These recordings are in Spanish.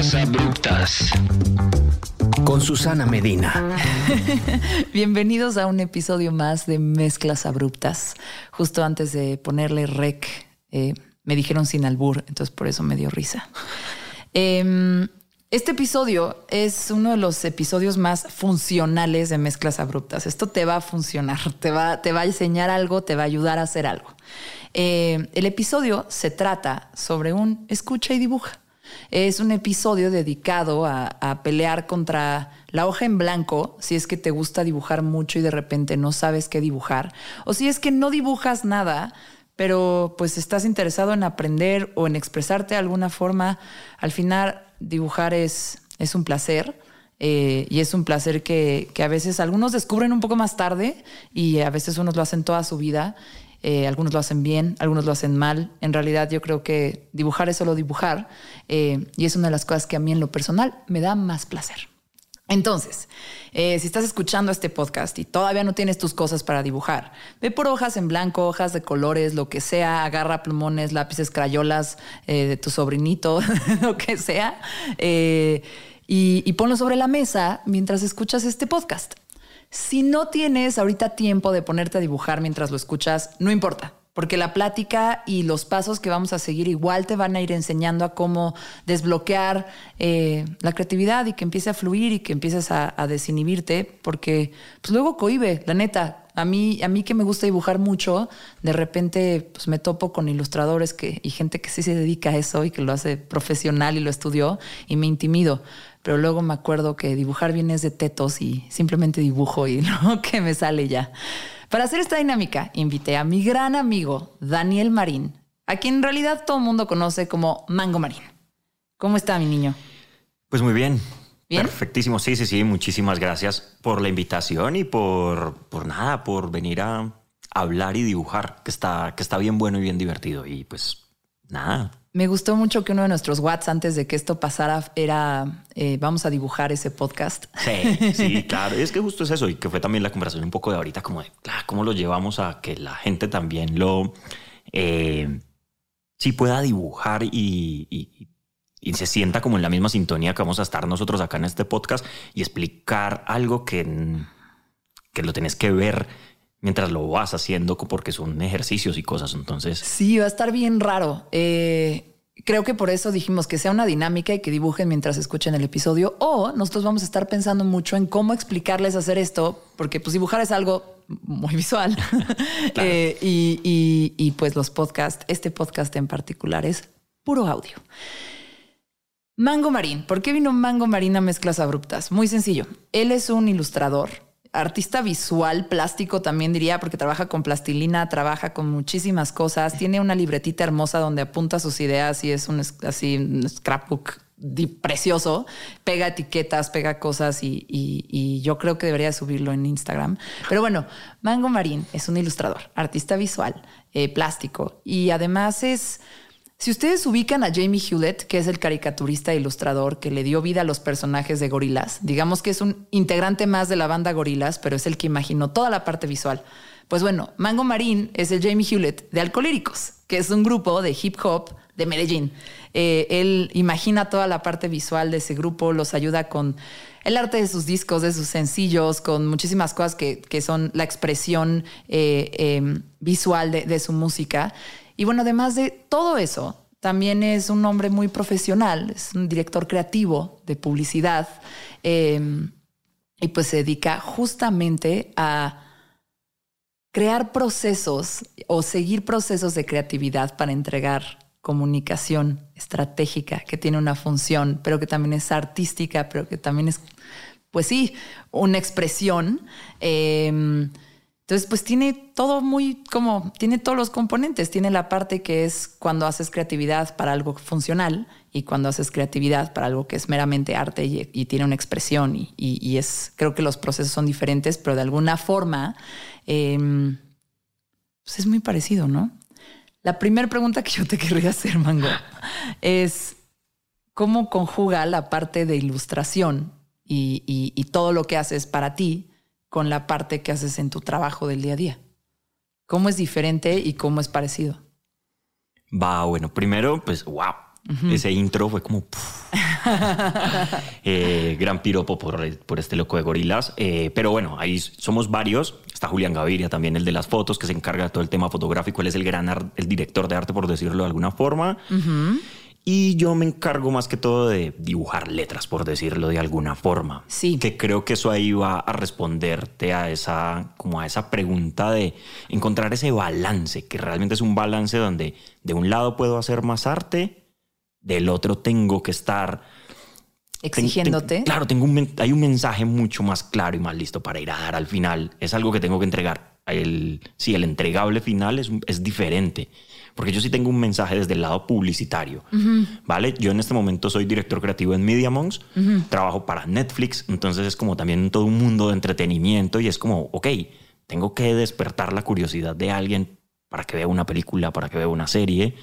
Mezclas abruptas. Con Susana Medina. Bienvenidos a un episodio más de Mezclas abruptas. Justo antes de ponerle rec, eh, me dijeron sin albur, entonces por eso me dio risa. Em, este episodio es uno de los episodios más funcionales de mezclas abruptas. Esto te va a funcionar, te va, te va a enseñar algo, te va a ayudar a hacer algo. Eh, el episodio se trata sobre un escucha y dibuja. Es un episodio dedicado a, pelear contra la hoja en blanco, si es que te gusta dibujar mucho y de repente no sabes qué dibujar, o si es que no dibujas nada, pero pues estás interesado en aprender o en expresarte de alguna forma, al final dibujar es, es un placer. Eh, y es un placer que, que, a veces algunos descubren un poco más tarde y a veces unos lo hacen toda su vida. Eh, algunos lo hacen bien, algunos lo hacen mal. En realidad yo creo que dibujar es solo dibujar eh, y es una de las cosas que a mí en lo personal me da más placer. Entonces, eh, si estás escuchando este podcast y todavía no tienes tus cosas para dibujar, ve por hojas en blanco, hojas de colores, lo que sea, agarra plumones, lápices, crayolas de tu sobrinito, lo que sea, y, y ponlo sobre la mesa mientras escuchas este podcast. Si no tienes ahorita tiempo de ponerte a dibujar mientras lo escuchas, no importa, porque la plática y los pasos que vamos a seguir igual te van a ir enseñando a cómo desbloquear eh, la creatividad y que empiece a fluir y que empieces a, desinhibirte, porque pues luego cohibe, la neta. A mí, a mí que me gusta dibujar mucho, de repente pues me topo con ilustradores que, y gente que sí se dedica a eso y que lo hace profesional y lo estudió y me intimido pero luego me acuerdo que dibujar bien es de tetos y simplemente dibujo y lo que me sale ya. Para hacer esta dinámica, invité a mi gran amigo Daniel Marín, a quien en realidad todo el mundo conoce como Mango Marín. ¿Cómo está mi niño? Pues muy bien. Perfectísimo. Sí, sí, sí. Muchísimas gracias por la invitación y por, por nada, por venir a hablar y dibujar, que está, que está bien bueno y bien divertido. Y pues nada, me gustó mucho que uno de nuestros Whats antes de que esto pasara era eh, vamos a dibujar ese podcast. Sí, sí, claro. Es que justo es eso y que fue también la conversación un poco de ahorita, como de cómo lo llevamos a que la gente también lo eh, sí pueda dibujar y, y, y, se sienta como en la misma sintonía que vamos a estar nosotros acá en este podcast y explicar algo que, que lo tenés que ver mientras lo vas haciendo porque son ejercicios y cosas. Entonces. Sí, va a estar bien raro. Eh, creo que por eso dijimos que sea una dinámica y que dibujen mientras escuchen el episodio. O nosotros vamos a estar pensando mucho en cómo explicarles hacer esto, porque pues dibujar es algo muy visual. Eh, y, y pues los podcasts, este podcast en particular es puro audio. Mango Marín. ¿Por qué vino Mango Marín a Mezclas Abruptas? Muy sencillo. Él es un ilustrador artista visual, plástico también diría, porque trabaja con plastilina, trabaja con muchísimas cosas, tiene una libretita hermosa donde apunta sus ideas y es un así un scrapbook precioso, pega etiquetas, pega cosas y, y, yo creo que debería subirlo en Instagram. Pero bueno, Mango Marín es un ilustrador, artista visual, eh, plástico y además es si ustedes ubican a Jamie Hewlett, que es el caricaturista e ilustrador que le dio vida a los personajes de Gorilas, digamos que es un integrante más de la banda Gorilas, pero es el que imaginó toda la parte visual. Pues bueno, Mango Marín es el Jamie Hewlett de Alcolíricos, que es un grupo de hip hop de Medellín. Eh, él imagina toda la parte visual de ese grupo, los ayuda con el arte de sus discos, de sus sencillos, con muchísimas cosas que, son la expresión eh, em, visual de su música. Y bueno, además de todo eso, también es un hombre muy profesional, es un director creativo de publicidad em, y pues se dedica justamente a crear procesos o seguir procesos de creatividad para entregar comunicación estratégica que tiene una función, pero que también es artística, pero que también es, pues sí, una expresión. Em, entonces, pues tiene todo muy como, tiene todos los componentes. Tiene la parte que es cuando haces creatividad para algo funcional y cuando haces creatividad para algo que es meramente arte y, tiene una expresión. Y, es, creo que los procesos son diferentes, pero de alguna forma, em, pues es muy parecido, ¿no? La primera pregunta que yo te querría hacer, Mango, es cómo conjuga la parte de ilustración y todo lo que haces para ti con la parte que haces en tu trabajo del día a día? ¿Cómo es diferente y cómo es parecido? Va, bueno, primero, pues, wow, Ese intro fue como... Eh, gran piropo por, por, este loco de gorilas. Eh, pero bueno, ahí somos varios. Está Julián Gaviria también, el de las fotos, que se encarga de todo el tema fotográfico. Él es el gran el director de arte, por decirlo de alguna forma. Y yo me encargo más que todo de dibujar letras, por decirlo de alguna forma. Sí. Que creo que eso ahí va a responderte a esa, como a esa pregunta de encontrar ese balance, que realmente es un balance donde de un lado puedo hacer más arte, del otro tengo que estar exigiéndote. claro, tengo un, hay un mensaje mucho más claro y más listo para ir a dar al final. Es algo que tengo que entregar. El, sí, el entregable final es, es diferente porque yo sí tengo un mensaje desde el lado publicitario, ¿vale? Yo en este momento soy director creativo en Media trabajo para Netflix, entonces es como también todo un mundo de entretenimiento y es como, ok, tengo que despertar la curiosidad de alguien para que vea una película, para que vea una serie.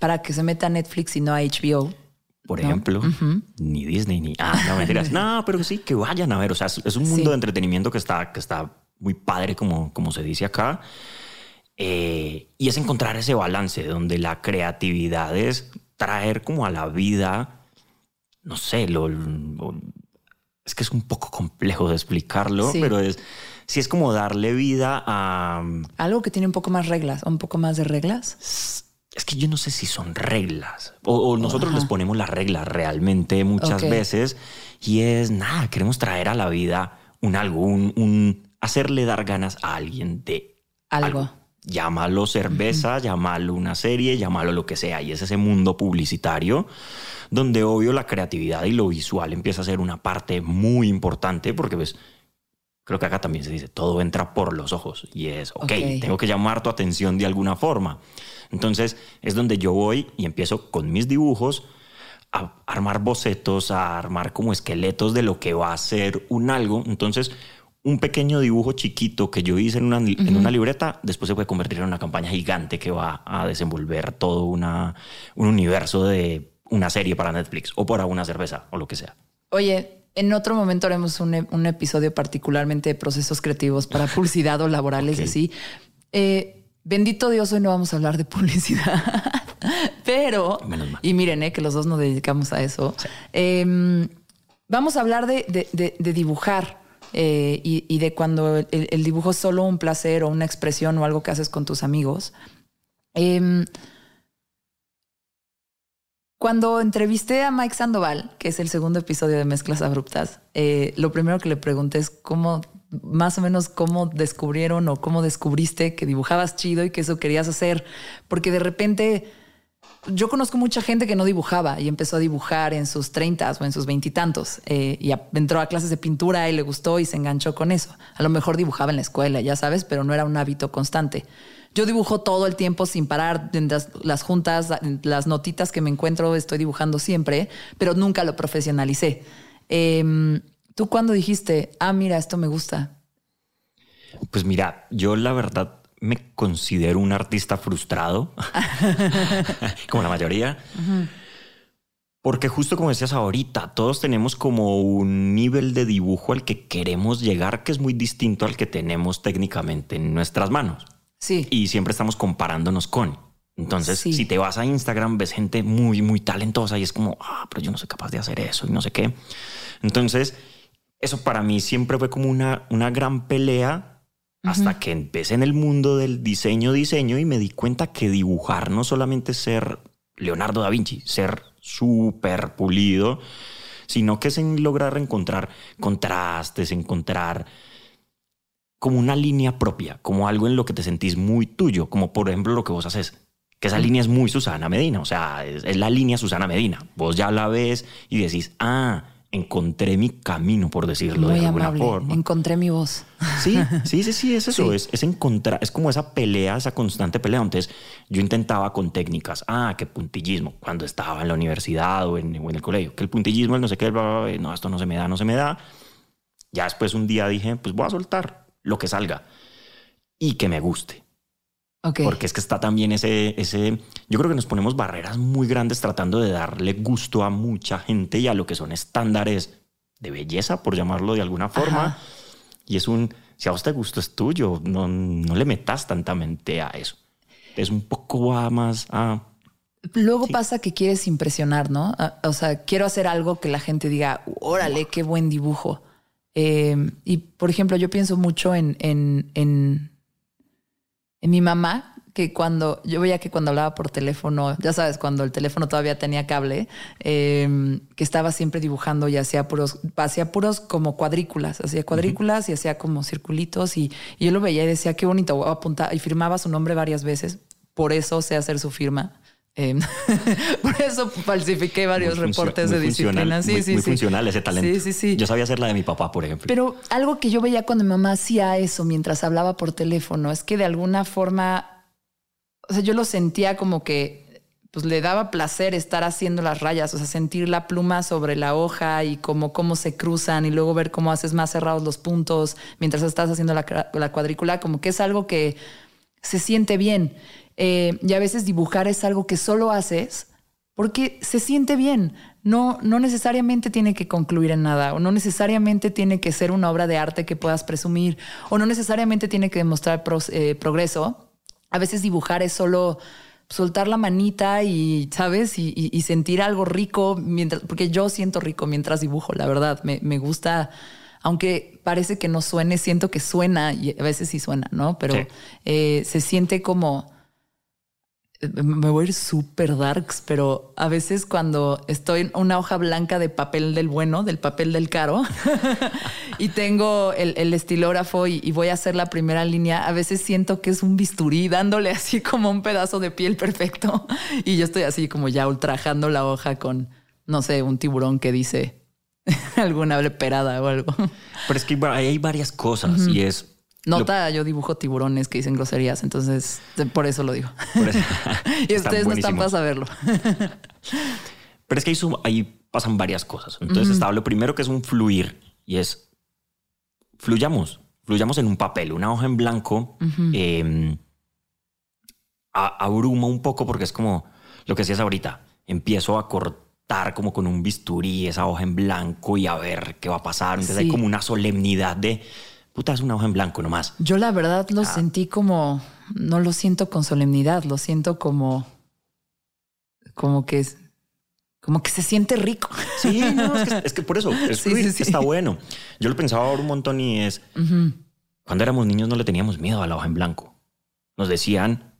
Para que se meta a Netflix y no a HBO. Por ejemplo, ni Disney, ni... Ah, no mentiras. no, pero sí, que vayan a ver. O sea, es, un mundo de entretenimiento que está, que está muy padre, como, como se dice acá. Eh, y es encontrar ese balance donde la creatividad es traer como a la vida, no sé, lo, es que es un poco complejo de explicarlo, pero es si es como darle vida a algo que tiene un poco más reglas, un poco más de reglas. Es que yo no sé si son reglas o, nosotros les ponemos las reglas realmente muchas veces y es nada, queremos traer a la vida un algo, un, hacerle dar ganas a alguien de algo llámalo cerveza, llámalo una serie, llámalo lo que sea. Y es ese mundo publicitario donde obvio la creatividad y lo visual empieza a ser una parte muy importante porque pues creo que acá también se dice, todo entra por los ojos y es, ok, tengo que llamar tu atención de alguna forma. Entonces es donde yo voy y empiezo con mis dibujos a armar bocetos, a armar como esqueletos de lo que va a ser un algo. Entonces un pequeño dibujo chiquito que yo hice en una, en una libreta, después se puede convertir en una campaña gigante que va a desenvolver todo una, un universo de una serie para Netflix o para una cerveza o lo que sea. Oye, en otro momento haremos un, un episodio particularmente de procesos creativos para publicidad o laborales y así. Eh, bendito Dios, hoy no vamos a hablar de publicidad, pero... Y miren, eh, que los dos nos dedicamos a eso. Em, vamos a hablar de, de, de dibujar eh, y, de cuando el, dibujo es solo un placer o una expresión o algo que haces con tus amigos. Em, cuando entrevisté a Mike Sandoval, que es el segundo episodio de Mezclas Abruptas, eh, lo primero que le pregunté es cómo, más o menos cómo descubrieron o cómo descubriste que dibujabas chido y que eso querías hacer, porque de repente yo conozco mucha gente que no dibujaba y empezó a dibujar en sus treintas o en sus veintitantos eh, y, entró a clases de pintura y le gustó y se enganchó con eso. A lo mejor dibujaba en la escuela, ya sabes, pero no era un hábito constante. Yo dibujo todo el tiempo sin parar, las, juntas, las notitas que me encuentro, estoy dibujando siempre, pero nunca lo profesionalicé. Em, ¿Tú cuándo dijiste, ah, mira, esto me gusta? Pues mira, yo la verdad me considero un artista frustrado, como la mayoría. Porque justo como decías ahorita, todos tenemos como un nivel de dibujo al que queremos llegar que es muy distinto al que tenemos técnicamente en nuestras manos. Sí. Y siempre estamos comparándonos con. Entonces, si te vas a Instagram, ves gente muy, muy talentosa y es como, ah, pero yo no soy capaz de hacer eso y no sé qué. Entonces, eso para mí siempre fue como una, una gran pelea hasta que empecé en el mundo del diseño, diseño y me di cuenta que dibujar no solamente ser Leonardo da Vinci, ser súper pulido, sino que es en lograr encontrar contrastes, encontrar como una línea propia, como algo en lo que te sentís muy tuyo, como por ejemplo lo que vos haces, que esa línea es muy Susana Medina, o sea, es, es la línea Susana Medina. Vos ya la ves y decís, ah, encontré mi camino, por decirlo de alguna forma. Encontré mi voz. Sí, sí, sí, sí, es eso. Es, encontrar, es como esa pelea, esa constante pelea. Entonces, yo intentaba con técnicas, ah, que puntillismo, cuando estaba en la universidad o en, el colegio, que el puntillismo, el no sé qué, no, esto no se me da, no se me da. Ya después un día dije, pues voy a soltar lo que salga y que me guste. Porque es que está también ese, ese, yo creo que nos ponemos barreras muy grandes tratando de darle gusto a mucha gente y a lo que son estándares de belleza, por llamarlo de alguna forma. Y es un, si a vos te gusta es tuyo, no, no le metas tantamente a eso. Es un poco más a... Luego pasa que quieres impresionar, ¿no? Ah, O sea, quiero hacer algo que la gente diga, órale, qué buen dibujo. Eh, y por ejemplo, yo pienso mucho en, en, en mi mamá, que cuando yo veía que cuando hablaba por teléfono, ya sabes, cuando el teléfono todavía tenía cable, eh, que estaba siempre dibujando y hacía puros, hacía puros como cuadrículas, hacía cuadrículas y hacía como circulitos y, y yo lo veía y decía qué bonito, voy a apuntar y firmaba su nombre varias veces, por eso sé hacer su firma. Eh, por eso falsifiqué varios Muy reportes muy de disciplina. Sí, muy, sí, muy sí. funcional ese talento. Sí, sí, sí. Yo sabía hacer la de mi papá, por ejemplo. Pero algo que yo veía cuando mi mamá hacía eso mientras hablaba por teléfono es que de alguna forma, o sea, yo lo sentía como que pues le daba placer estar haciendo las rayas, o sea, sentir la pluma sobre la hoja y como cómo se cruzan y luego ver cómo haces más cerrados los puntos mientras estás haciendo la, la cuadrícula, como que es algo que se siente bien. Eh, y a veces dibujar es algo que solo haces porque se siente bien. No, no necesariamente tiene que concluir en nada, o no necesariamente tiene que ser una obra de arte que puedas presumir, o no necesariamente tiene que demostrar eh, progreso. A veces dibujar es solo soltar la manita y, ¿sabes? Y, y- y sentir algo rico, mientras, porque yo siento rico mientras dibujo, la verdad. Me, me gusta, aunque parece que no suene, siento que suena y a veces sí suena, ¿no? Pero Sí. eh, se siente como me voy a ir súper darks, pero a veces cuando estoy en una hoja blanca de papel del bueno, del papel del caro, y tengo el, el estilógrafo y, y voy a hacer la primera línea, a veces siento que es un bisturí dándole así como un pedazo de piel perfecto. Y yo estoy así como ya ultrajando la hoja con, no sé, un tiburón que dice alguna leperada o algo. Pero es que hay varias cosas y es. Nota, yo dibujo tiburones que dicen groserías, entonces por eso lo digo. eso- y ustedes no están para saberlo. Pero es que ahí, su- ahí pasan varias cosas. Entonces está lo primero que es un fluir y es fluyamos, fluyamos en un papel, una hoja en blanco. eh, a- abruma un poco porque es como lo que decías ahorita. Empiezo a cortar como con un bisturí esa hoja en blanco y a ver qué va a pasar. Entonces hay como una solemnidad de puta, es una hoja en blanco nomás. Yo la verdad Ah. lo sentí como, no lo siento con solemnidad, lo siento como, como que es, como que se siente rico. Sí, no, es que, es que por eso es Sí, fluir, sí, sí. está bueno. Yo lo pensaba ahora un montón y es cuando éramos niños no le teníamos miedo a la hoja en blanco. Nos decían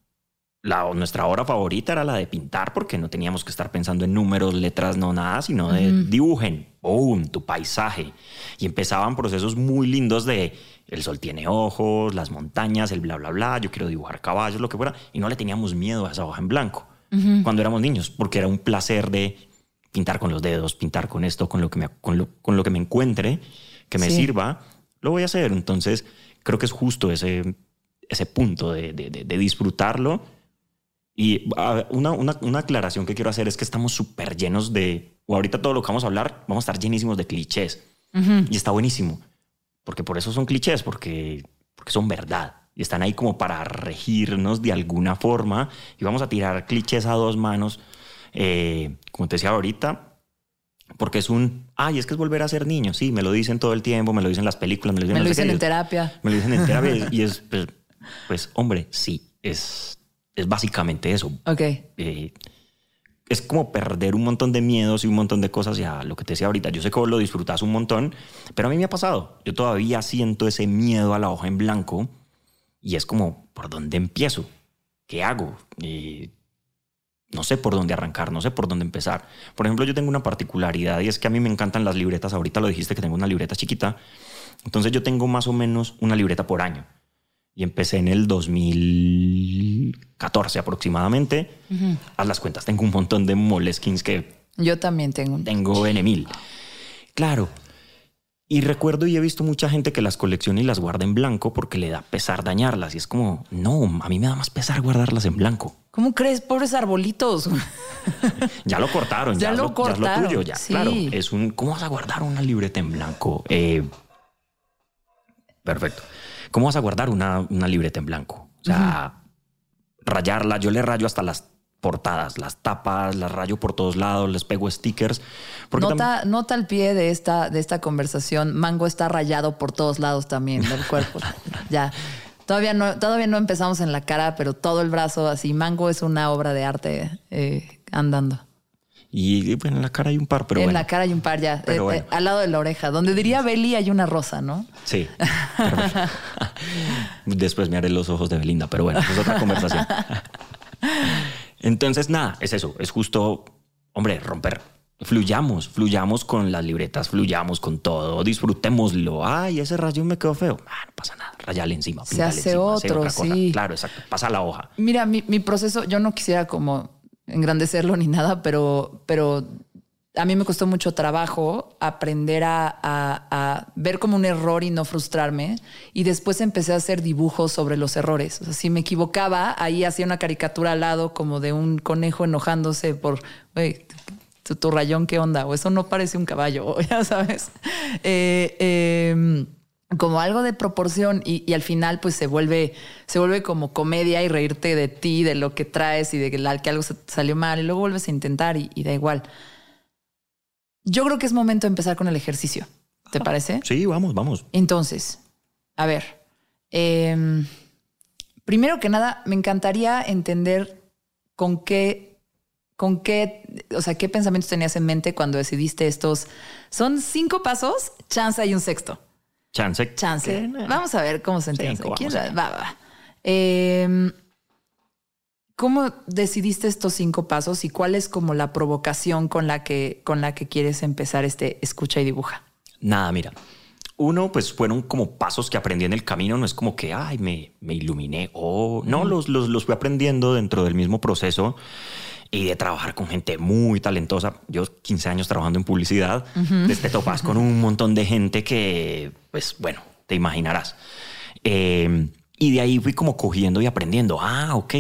la, nuestra hora favorita era la de pintar porque no teníamos que estar pensando en números, letras, no nada, sino de dibujen, boom, tu paisaje. Y empezaban procesos muy lindos de el sol tiene ojos, las montañas, el bla, bla, bla, yo quiero dibujar caballos, lo que fuera. Y no le teníamos miedo a esa hoja en blanco cuando éramos niños, porque era un placer de pintar con los dedos, pintar con esto, con lo que me, con lo, con lo que me encuentre, que me Sí. sirva, lo voy a hacer. Entonces, creo que es justo ese, ese punto de, de- de- de disfrutarlo. Y a ver, una, una, una aclaración que quiero hacer es que estamos súper llenos de, o ahorita todo lo que vamos a hablar, vamos a estar llenísimos de clichés. Y está buenísimo, porque por eso son clichés, porque, porque son verdad. Y están ahí como para regirnos de alguna forma. Y vamos a tirar clichés a dos manos, eh, como te decía ahorita, porque es un, ay, es que es volver a ser niño. Sí, me lo dicen todo el tiempo, me lo dicen las películas, me lo dicen, Me no lo dicen en terapia. me lo dicen en terapia y es, pues, pues, hombre, sí, es, es básicamente eso. Ok. Eh, es como perder un montón de miedos y un montón de cosas. Ya lo que te decía ahorita, yo sé que vos lo disfrutas un montón, pero a mí me ha pasado. Yo todavía siento ese miedo a la hoja en blanco y es como, ¿por dónde empiezo? ¿Qué hago? Eh, no sé por dónde arrancar, no sé por dónde empezar. Por ejemplo, yo tengo una particularidad y es que a mí me encantan las libretas. Ahorita lo dijiste que tengo una libreta chiquita. Entonces yo tengo más o menos una libreta por año. Y empecé en el 2014 aproximadamente. Haz las cuentas, tengo un montón de moleskins que Yo también tengo un... tengo N mil. Claro. Y recuerdo y he visto mucha gente que las colecciona y las guarda en blanco porque le da pesar dañarlas. Y es como, no, a mí me da más pesar guardarlas en blanco. ¿Cómo crees? Pobres arbolitos. Ya lo cortaron, Ya ya, lo es ya es lo cortaron, tuyo, ya. sí. Claro, es un. ¿Cómo vas a guardar una libreta en blanco? Eh, perfecto. ¿Cómo vas a guardar una, una libreta en blanco? O sea, rayarla. Yo le rayo hasta las portadas, las tapas, las rayo por todos lados, les pego stickers. También- Nota, nota al pie de esta, de esta conversación. Mango está rayado por todos lados también del cuerpo. ya. Todavía no, todavía no empezamos en la cara, pero todo el brazo así. Mango es una obra de arte eh, andando. Y bueno, en la cara hay un par, pero en bueno. la cara hay un par ya, Pero eh, bueno. eh, al lado de la oreja. Donde diría Beli hay una rosa, ¿no? Sí. Después me haré los ojos de Belinda, pero bueno, es otra conversación. Entonces, nada, es eso. Es justo, hombre, romper. Fluyamos, fluyamos con las libretas, fluyamos con todo, disfrutémoslo. Ay, ese rayo me quedó feo. Ah, no pasa nada, rayale encima. Se hace encima, otro, otra cosa. sí. Claro, exacto. Pasa la hoja. Mira, mi, mi proceso, yo no quisiera como engrandecerlo ni nada, pero, pero a mí me costó mucho trabajo aprender a, a- ver como un error y no frustrarme. Y después empecé a hacer dibujos sobre los errores. O sea, si me equivocaba, ahí hacía una caricatura al lado como de un conejo enojándose por, tu, tu rayón, ¿qué onda? O eso no parece un caballo, ya sabes. Eh, eh, como algo de proporción y, y al final pues se vuelve se vuelve como comedia y reírte de ti de lo que traes y de que, que algo salió mal y luego vuelves a intentar y, y da igual yo creo que es momento de empezar con el ejercicio ¿te parece? Sí, vamos, vamos. entonces a ver em, primero que nada me encantaría entender con qué con qué o sea qué pensamientos tenías en mente cuando decidiste estos son cinco pasos chance hay un sexto Chance. Chance. Vamos a ver cómo se entiende. Cinco, ¿Quién vamos a va? Va, va. Eh, ¿Cómo decidiste estos cinco pasos y cuál es como la provocación con la que, con la que quieres empezar este escucha y dibuja? Nada, mira. Uno, pues fueron como pasos que aprendí en el camino. No es como que, ay, me, me iluminé. O no, los, los, los fui aprendiendo dentro del mismo proceso y de trabajar con gente muy talentosa. Yo 15 años trabajando en publicidad. Te topas con un montón de gente que, pues bueno, te imaginarás. Eh, y de ahí fui como cogiendo y aprendiendo. Ah, ok.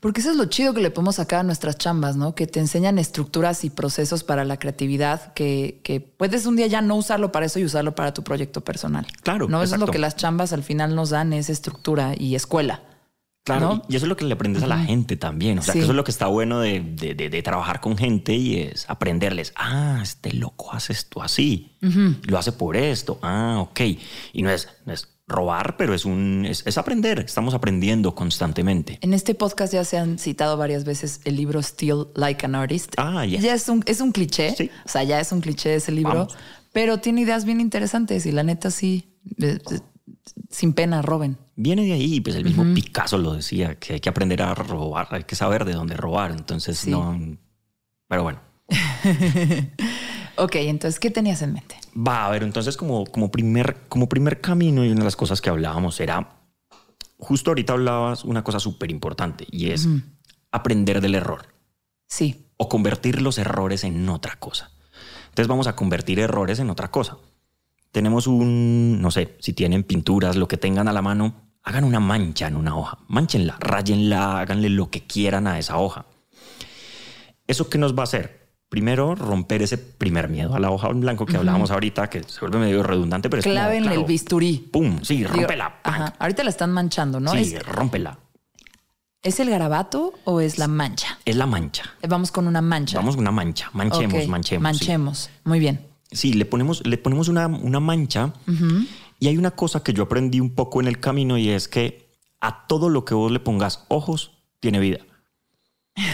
Porque eso es lo chido que le podemos sacar a nuestras chambas, ¿no? Que te enseñan estructuras y procesos para la creatividad que, que puedes un día ya no usarlo para eso y usarlo para tu proyecto personal. Claro, No, eso es lo que las chambas al final nos dan, es estructura y escuela. Claro, ¿no? y eso es lo que le aprendes a la gente también. O sea, Sí. que eso es lo que está bueno de, de- de- de trabajar con gente y es aprenderles. Ah, este loco hace esto así. Lo hace por esto. Ah, ok. Y no es, no es robar, pero es un es, es aprender. Estamos aprendiendo constantemente. En este podcast ya se han citado varias veces el libro Still Like an Artist. Ah, ya. Ya es un, es un cliché. Sí. O sea, ya es un cliché ese libro. Vamos. Pero tiene ideas bien interesantes y la neta sí, eh, eh, sin pena, roben. Viene de ahí, pues el mismo Picasso lo decía, que hay que aprender a robar, hay que saber de dónde robar. Entonces, Sí. no. Pero bueno. Ok, entonces, ¿qué tenías en mente? Va a ver, entonces como, como, primer, como primer camino y una de las cosas que hablábamos era, justo ahorita hablabas una cosa súper importante y es aprender del error Sí. o convertir los errores en otra cosa. Entonces vamos a convertir errores en otra cosa. Tenemos un, no sé, si tienen pinturas, lo que tengan a la mano, hagan una mancha en una hoja, manchenla, rayenla, háganle lo que quieran a esa hoja. ¿Eso qué nos va a hacer? Primero, romper ese primer miedo a la hoja en blanco que hablábamos ahorita, que se vuelve medio redundante, pero es como, claro, el bisturí. ¡Pum! Sí, rómpela. Ahorita la están manchando, ¿no? sí, ¿Es, rómpela. ¿Es el garabato o es la mancha? Es la mancha. Vamos con una mancha. Vamos con una mancha. Manchemos, manchemos. sí. Manchemos. Muy bien. Sí, le ponemos, le ponemos una, una mancha. Y hay una cosa que yo aprendí un poco en el camino y es que a todo lo que vos le pongas ojos, tiene vida.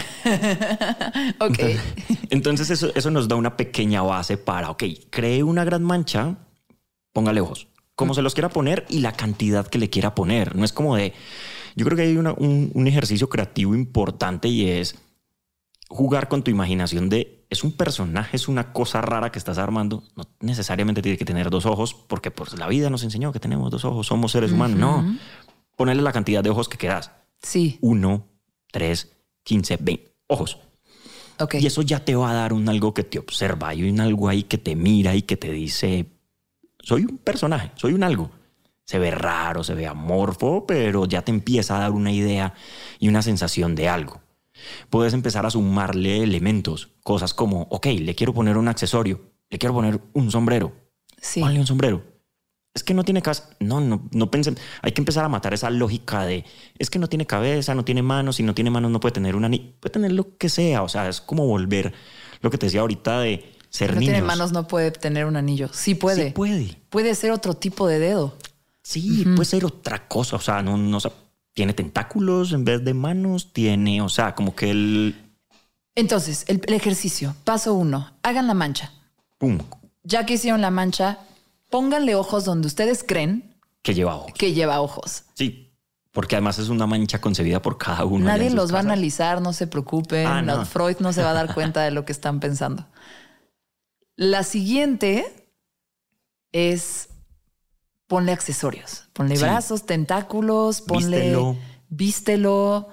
Ok. Entonces eso, eso nos da una pequeña base para, ok, cree una gran mancha, póngale ojos, como se los quiera poner y la cantidad que le quiera poner. No es como de, yo creo que hay una- un, un ejercicio creativo importante y es jugar con tu imaginación de, es un personaje, es una cosa rara que estás armando, no necesariamente tiene que tener dos ojos, porque pues la vida nos enseñó que tenemos dos ojos, somos seres humanos. No, ponerle la cantidad de ojos que quieras. Sí. Uno, tres, quince, veinte ojos. Ok. Y eso ya te va a dar un algo que te observa. Hay un algo ahí que te mira y que te dice, soy un personaje, soy un algo. Se ve raro, se ve amorfo, pero ya te empieza a dar una idea y una sensación de algo. Puedes empezar a sumarle elementos, cosas como, ok, le quiero poner un accesorio, le quiero poner un sombrero. Sí. Ponle un sombrero. Es que no tiene casa. No, no, no pensen. Hay que empezar a matar esa lógica de es que no tiene cabeza, no tiene manos, si no tiene manos no puede tener una ni puede tener lo que sea. O sea, es como volver lo que te decía ahorita de ser no niños. tiene manos, no puede tener un anillo. Sí puede. Sí puede. Puede ser otro tipo de dedo. Sí, puede ser otra cosa. O sea, no, no tiene tentáculos en vez de manos, tiene, o sea, como que el. Entonces, el, el ejercicio. Paso uno, hagan la mancha. Pum. Ya que hicieron la mancha, pónganle ojos donde ustedes creen Que lleva ojos. que lleva ojos. Sí, porque además es una mancha concebida por cada uno. Nadie los va a analizar, no se preocupen. Ah, no, Freud no se va a dar cuenta de lo que están pensando. La siguiente es ponle accesorios. Ponle Sí. brazos, tentáculos, ponle Vístelo. vístelo,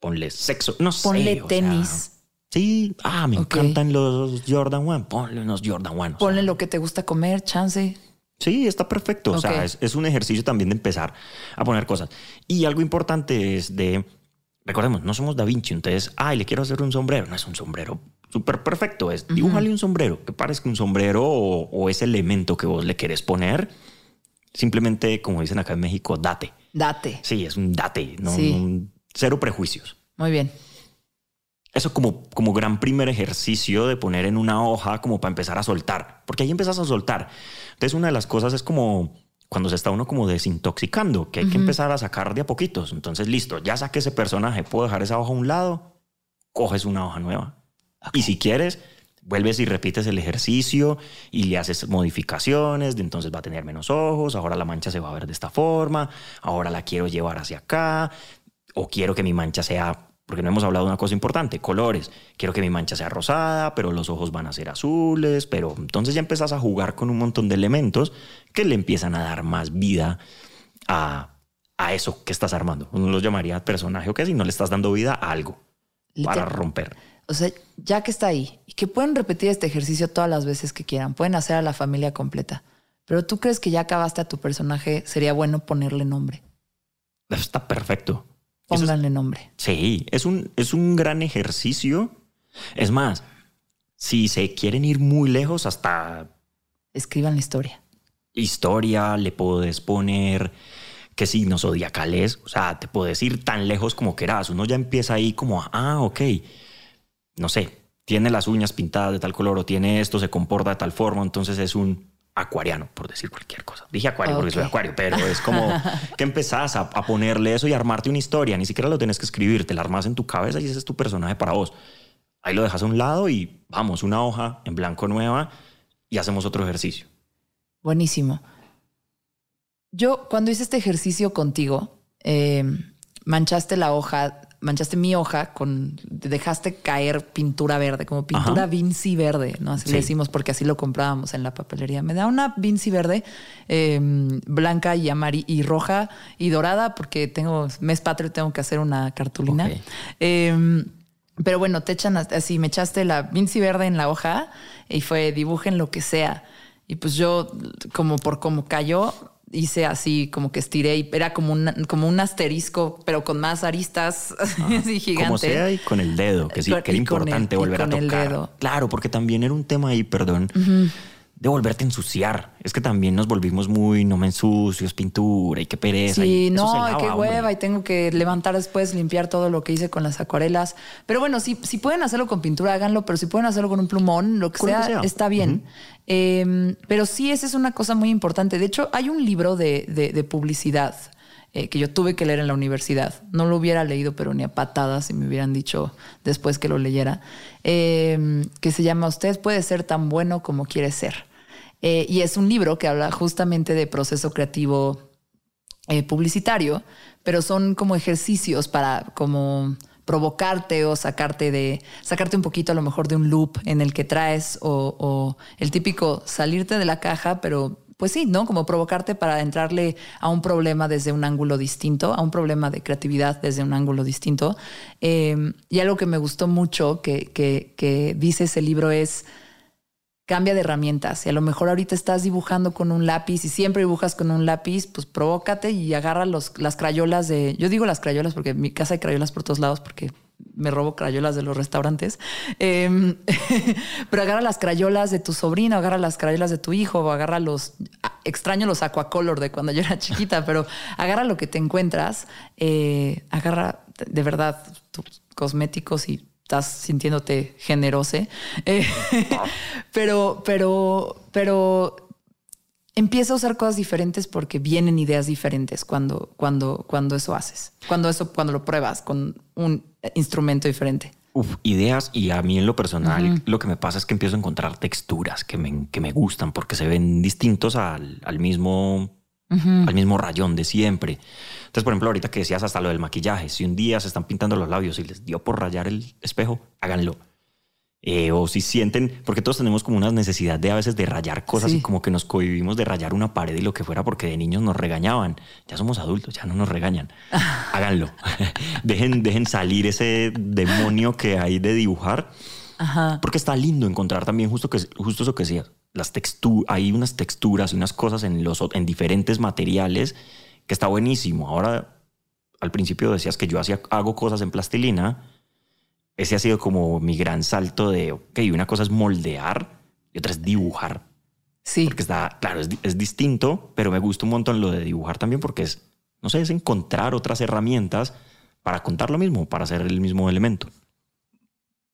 Ponle sexo, no sé. ponle o sea, tenis, sí, ah, me encantan los Jordan One. Ponle unos Jordan One. o sea, ponle lo que te gusta comer, chance. Sí, está perfecto. O Ok. sea, es, es un ejercicio también de empezar a poner cosas. Y algo importante es de, recordemos, no somos Da Vinci, entonces, ay, le quiero hacer un sombrero. No es un sombrero súper perfecto, es dibújale un sombrero, que parezca un sombrero o, o ese elemento que vos le querés poner. Simplemente, como dicen acá en México, date. Date. Sí, es un date, no, Sí. no- cero prejuicios. Muy bien. Eso como, como gran primer ejercicio de poner en una hoja como para empezar a soltar, porque ahí empiezas a soltar. Entonces una de las cosas es como cuando se está uno como desintoxicando, que hay que empezar a sacar de a poquitos. Entonces listo, ya saqué ese personaje, puedo dejar esa hoja a un lado, coges una hoja nueva. Y si quieres, vuelves y repites el ejercicio y le haces modificaciones, de entonces va a tener menos ojos, ahora la mancha se va a ver de esta forma, ahora la quiero llevar hacia acá, o quiero que mi mancha sea, porque no hemos hablado de una cosa importante, colores, quiero que mi mancha sea rosada, pero los ojos van a ser azules, pero entonces ya empezás a jugar con un montón de elementos que le empiezan a dar más vida a, a eso que estás armando. Uno los llamaría personaje o qué, si no le estás dando vida a algo para romper. O sea, ya que está ahí y que pueden repetir este ejercicio todas las veces que quieran, pueden hacer a la familia completa. Pero tú crees que ya acabaste a tu personaje, sería bueno ponerle nombre. Está perfecto. Es- Pónganle nombre. Sí, es un, es un gran ejercicio. Es más, si se quieren ir muy lejos, hasta Escriban la historia. historia, le puedes poner qué signos zodiacales. O sea, te puedes ir tan lejos como quieras. Uno ya empieza ahí como, ah, ok, no sé, tiene las uñas pintadas de tal color o tiene esto, se comporta de tal forma, entonces es un acuariano, por decir cualquier cosa. Dije acuario porque soy acuario, pero es como que empezás a, a ponerle eso y armarte una historia. Ni siquiera lo tienes que escribir, te la armas en tu cabeza y ese es tu personaje para vos. Ahí lo dejas a un lado y vamos, una hoja en blanco nueva y hacemos otro ejercicio. Buenísimo. Yo, cuando hice este ejercicio contigo, eh, manchaste la hoja, manchaste mi hoja con, dejaste caer pintura verde, como pintura Ajá. Vinci verde, ¿no? Así Sí. le decimos porque así lo comprábamos en la papelería. Me da una Vinci verde, eh, blanca y amarilla y roja y dorada porque tengo mes patrio, tengo que hacer una cartulina. Eh, pero bueno, te echan así, me echaste la Vinci verde en la hoja y fue dibujen lo que sea. Y pues yo, como por como cayó, hice así como que estiré y era como un, como un asterisco, pero con más aristas así gigante. Como sea y con el dedo, que sí, Con- que era el- importante volver a tocar. dedo. Claro, porque también era un tema ahí, perdón, de volverte a ensuciar. Es que también nos volvimos muy, no me ensucio, es pintura y qué pereza. Sí, y no, lava, qué hombre. hueva y tengo que levantar después, limpiar todo lo que hice con las acuarelas. Pero bueno, si, si pueden hacerlo con pintura, háganlo, pero si pueden hacerlo con un plumón, lo que, sea, que sea. está bien. Eh, pero sí, esa es una cosa muy importante. De hecho, hay un libro de, de- de publicidad eh, que yo tuve que leer en la universidad. No lo hubiera leído, pero ni a patadas si me hubieran dicho después que lo leyera, eh, que se llama Usted puede ser tan bueno como quiere ser. Eh, y es un libro que habla justamente de proceso creativo eh, publicitario, pero son como ejercicios para como provocarte o sacarte de sacarte un poquito a lo mejor de un loop en el que traes o, el típico salirte de la caja, pero pues sí, ¿no? Como provocarte para entrarle a un problema desde un ángulo distinto, a un problema de creatividad desde un ángulo distinto. Eh, y algo que me gustó mucho que dice ese libro es cambia de herramientas. Y a lo mejor ahorita estás dibujando con un lápiz y siempre dibujas con un lápiz, pues provócate y agarra los, las crayolas de. Yo digo las crayolas porque en mi casa hay crayolas por todos lados porque me robo crayolas de los restaurantes. Eh, pero agarra las crayolas de tu sobrino, agarra las crayolas de tu hijo, o agarra los. Extraño los aquacolor de cuando yo era chiquita, pero agarra lo que te encuentras, eh, agarra de verdad tus cosméticos y estás sintiéndote generoso. Eh, pero, pero, pero empieza a usar cosas diferentes porque vienen ideas diferentes cuando, cuando, cuando eso haces, cuando eso, cuando lo pruebas con un instrumento diferente. Uf, ideas y a mí en lo personal lo que me pasa es que empiezo a encontrar texturas que me, que me gustan porque se ven distintos al, al mismo al mismo rayón de siempre. Entonces, por ejemplo, ahorita que decías hasta lo del maquillaje, si un día se están pintando los labios y les dio por rayar el espejo, háganlo. Eh, o si sienten, porque todos tenemos como una necesidad de a veces de rayar cosas y como que nos cohibimos de rayar una pared y lo que fuera porque de niños nos regañaban. Ya somos adultos, ya no nos regañan. Háganlo. dejen, dejen salir ese demonio que hay de dibujar. Porque está lindo encontrar también justo, que, justo eso que decías. Las texturas, hay unas texturas y unas cosas en, los, en diferentes materiales que está buenísimo. Ahora, al principio decías que yo hacía, hago cosas en plastilina ese ha sido como mi gran salto de, ok, una cosa es moldear y otra es dibujar. Sí. Porque está, claro, es, distinto, pero me gusta un montón lo de dibujar también porque es, no sé, es encontrar otras herramientas para contar lo mismo, para hacer el mismo elemento.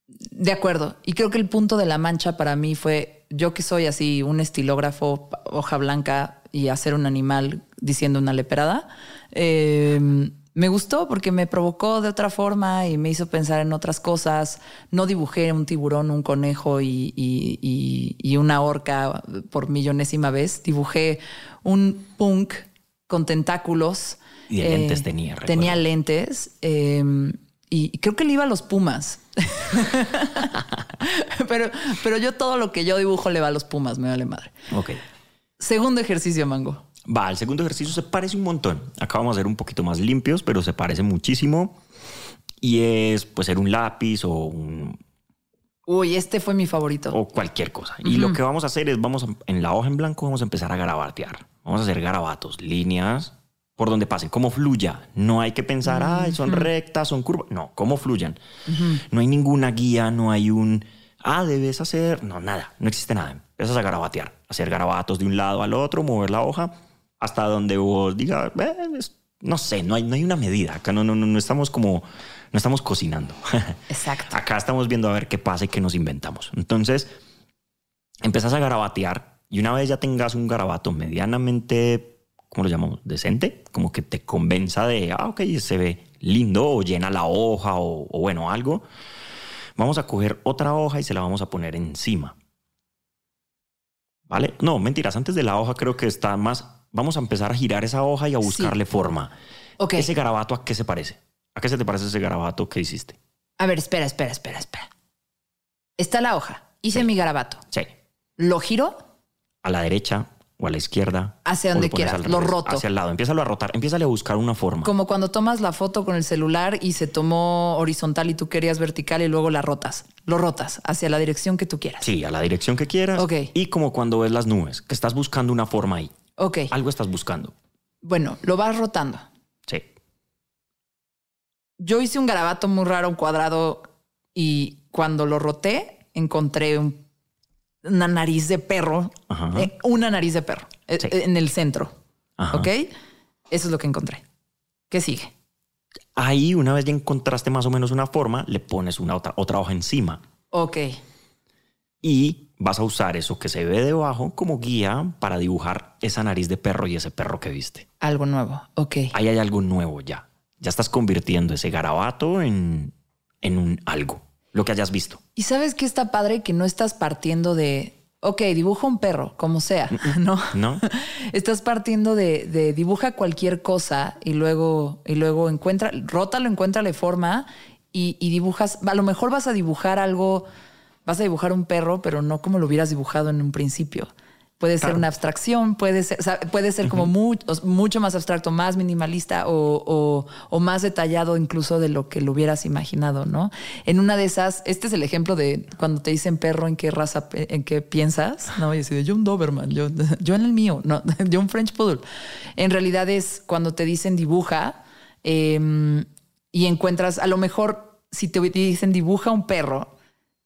De acuerdo. Y creo que el punto de la mancha para mí fue, yo que soy así un estilógrafo, hoja blanca y hacer un animal diciendo una leperada, eh, me gustó porque me provocó de otra forma y me hizo pensar en otras cosas. No dibujé un tiburón, un conejo y, una orca por millonésima vez. Dibujé un punk con tentáculos. Y lentes eh, tenía. Tenía lentes. Em, y creo que le iba a los pumas. pero, pero yo todo lo que yo dibujo le va a los pumas, me vale madre. Ok. Segundo ejercicio, Mango. Va, el segundo ejercicio se parece un montón. Acá vamos a ser un poquito más limpios, pero se parece muchísimo. Y es, pues, ser un lápiz o un... Uy, este fue mi favorito. O cualquier cosa. Y lo que vamos a hacer es, vamos en la hoja en blanco, vamos a empezar a garabatear. Vamos a hacer garabatos, líneas por donde pasen, cómo fluya. No hay que pensar, ay, son rectas, son curvas. No, cómo fluyan. No hay ninguna guía, no hay un, ah, debes hacer. No, nada, no existe nada. Empiezas a garabatear, hacer garabatos de un lado al otro, mover la hoja hasta donde vos digas, no sé, no hay, no hay una medida. Acá no, no, no estamos como, no estamos cocinando. Exacto. Acá estamos viendo a ver qué pasa y qué nos inventamos. Entonces, empezás a garabatear y una vez ya tengas un garabato medianamente, ¿cómo lo llamamos? Decente, como que te convenza de, ah, ok, se ve lindo o llena la hoja o, o bueno, algo. Vamos a coger otra hoja y se la vamos a poner encima. ¿Vale? No, mentiras, antes de la hoja creo que está más vamos a empezar a girar esa hoja y a buscarle forma. ¿Ese garabato a qué se parece? ¿A qué se te parece ese garabato que hiciste? A ver, espera, espera, espera, espera. Está la hoja. Hice mi garabato. Sí. ¿Lo giro? A la derecha o a la izquierda. Hacia donde quieras. Lo roto. Hacia el lado. Empieza a rotar. Empieza a buscar una forma. Como cuando tomas la foto con el celular y se tomó horizontal y tú querías vertical y luego la rotas. Lo rotas hacia la dirección que tú quieras. Sí, a la dirección que quieras. Ok. Y como cuando ves las nubes, que estás buscando una forma ahí. Ok. Algo estás buscando. Bueno, lo vas rotando. Sí. Yo hice un garabato muy raro, un cuadrado, y cuando lo roté, encontré una nariz de perro. Eh, una nariz de perro eh, en el centro. ¿Ok? Eso es lo que encontré. ¿Qué sigue? Ahí, una vez ya encontraste más o menos una forma, le pones una otra, otra hoja encima. Ok. Y vas a usar eso que se ve debajo como guía para dibujar esa nariz de perro y ese perro que viste. Algo nuevo, ok. Ahí hay algo nuevo ya. Ya estás convirtiendo ese garabato en, en un algo, lo que hayas visto. Y sabes que está padre que no estás partiendo de, ok, dibuja un perro, como sea, ¿no? No. estás partiendo de, de, dibuja cualquier cosa y luego, y luego encuentra, rótalo, encuéntrale forma y, y dibujas, a lo mejor vas a dibujar algo vas a dibujar un perro, pero no como lo hubieras dibujado en un principio. Puede ser una abstracción, puede ser, puede ser como mucho más abstracto, más minimalista o, más detallado incluso de lo que lo hubieras imaginado, ¿no? En una de esas, este es el ejemplo de cuando te dicen perro, ¿en qué raza, en qué piensas? No, y así yo un Doberman, yo, yo en el mío, no, yo un French Poodle. En realidad es cuando te dicen dibuja em, y encuentras, a lo mejor si te dicen dibuja un perro,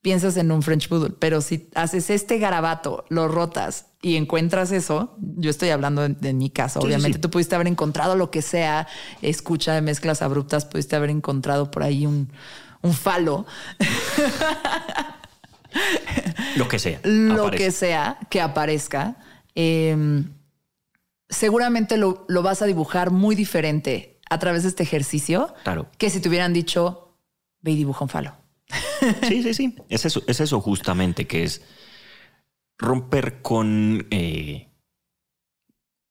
piensas en un French Poodle, pero si haces este garabato, lo rotas y encuentras eso, yo estoy hablando de, mi caso, obviamente tú pudiste haber encontrado lo que sea, escucha de mezclas abruptas, pudiste haber encontrado por ahí un, un falo. lo que sea. Lo que sea que aparezca. Em, seguramente lo, lo vas a dibujar muy diferente a través de este ejercicio Claro. que si te hubieran dicho, ve y dibuja un falo. Sí, sí, sí. Es eso, es eso justamente, que es romper con, eh,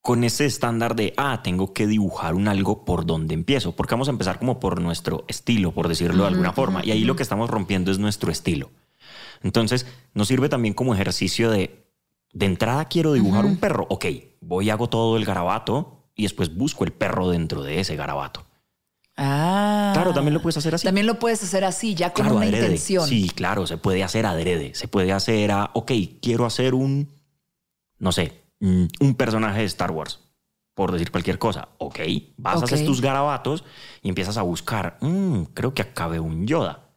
con ese estándar de, ah, tengo que dibujar un algo por donde empiezo, porque vamos a empezar como por nuestro estilo, por decirlo de alguna forma, y ahí lo que estamos rompiendo es nuestro estilo. Entonces, nos sirve también como ejercicio de, de entrada quiero dibujar un perro, ok, voy y hago todo el garabato y después busco el perro dentro de ese garabato. Ah. Claro, también lo puedes hacer así. También lo puedes hacer así, ya con Claro, una adrede. intención. Sí, claro, se puede hacer adrede. Se puede hacer a, ok, quiero hacer un, no sé, mm, un personaje de Star Wars, por decir cualquier cosa. Ok, vas, Ok. haces tus garabatos y empiezas a buscar, "Mm, creo que acá veo un Yoda.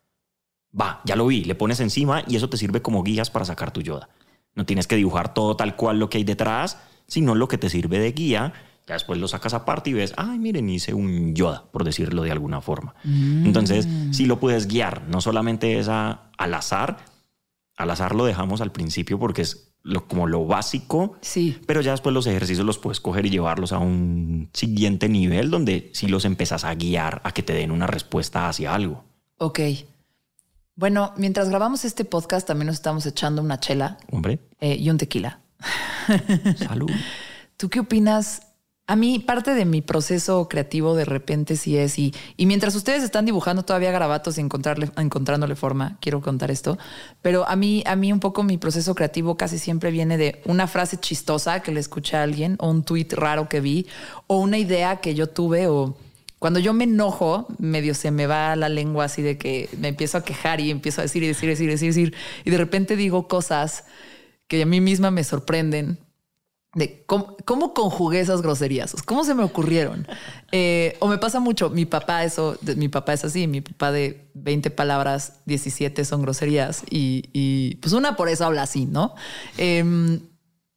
Va, ya lo vi, le pones encima y eso te sirve como guías para sacar tu Yoda. No tienes que dibujar todo tal cual lo que hay detrás, sino lo que te sirve de guía. Ya después lo sacas aparte y ves, ay, miren, hice un Yoda, por decirlo de alguna forma. Entonces, sí lo puedes guiar, no solamente es a- al azar. Al azar lo dejamos al principio porque es lo, como lo básico, Sí. pero ya después los ejercicios los puedes coger y llevarlos a un siguiente nivel donde sí los empezás a guiar a que te den una respuesta hacia algo. Ok. Bueno, mientras grabamos este podcast también nos estamos echando una chela Hombre, eh, y un tequila. salud. ¿Tú qué opinas? A mí, parte de mi proceso creativo de repente sí es, y, y mientras ustedes están dibujando todavía garabatos y encontrarle, encontrándole forma, quiero contar esto, pero a mí, a mí un poco mi proceso creativo casi siempre viene de una frase chistosa que le escuché a alguien, o un tweet raro que vi, o una idea que yo tuve, o cuando yo me enojo, medio se me va la lengua así de que me empiezo a quejar y empiezo a decir y decir, decir, decir, decir, y de repente digo cosas que a mí misma me sorprenden de cómo, cómo conjugué esas groserías, cómo se me ocurrieron. Eh, o me pasa mucho, mi papá, eso, mi papá es así, mi papá de 20 palabras, 17 son groserías y, pues una por eso habla así, ¿no? Em,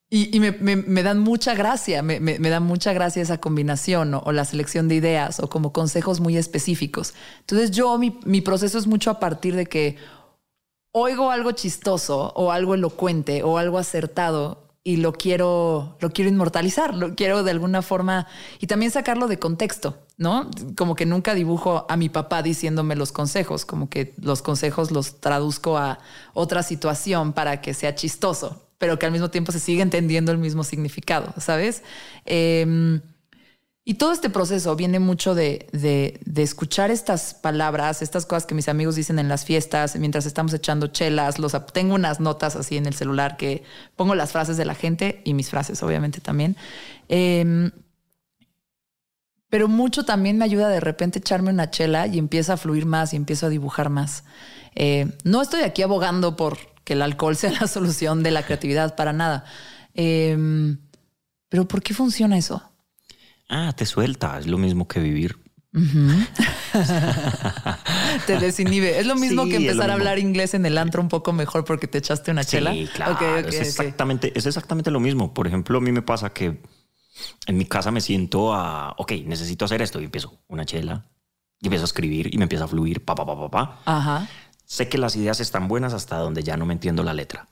y, me, dan mucha gracia, me, me, da mucha gracia esa combinación o, la selección de ideas o como consejos muy específicos. Entonces yo, mi proceso es mucho a partir de que oigo algo chistoso o algo elocuente o algo acertado y lo quiero, lo quiero inmortalizar, lo quiero de alguna forma y también sacarlo de contexto, ¿no? Como que nunca dibujo a mi papá diciéndome los consejos, como que los consejos los traduzco a otra situación para que sea chistoso, pero que al mismo tiempo se sigue entendiendo el mismo significado, ¿sabes? Em, y todo este proceso viene mucho de, de- escuchar estas palabras, estas cosas que mis amigos dicen en las fiestas, mientras estamos echando chelas. Los, tengo unas notas así en el celular que pongo las frases de la gente y mis frases, obviamente también. Em, pero mucho también me ayuda de repente echarme una chela y empieza a fluir más y empiezo a dibujar más. Eh, no estoy aquí abogando por que el alcohol sea la solución de la creatividad para nada. Em, pero ¿por qué funciona eso? Ah, te suelta, es lo mismo que vivir. te desinhibe. Es lo mismo Sí, que empezar a hablar inglés en el antro un poco mejor porque te echaste una chela. Sí, claro. Es, exactamente, es exactamente lo mismo. Por ejemplo, a mí me pasa que en mi casa me siento a, ok, necesito hacer esto y empiezo una chela y empiezo a escribir y me empieza a fluir, pa, pa, pa, pa, pa. Ajá. Sé que las ideas están buenas hasta donde ya no me entiendo la letra.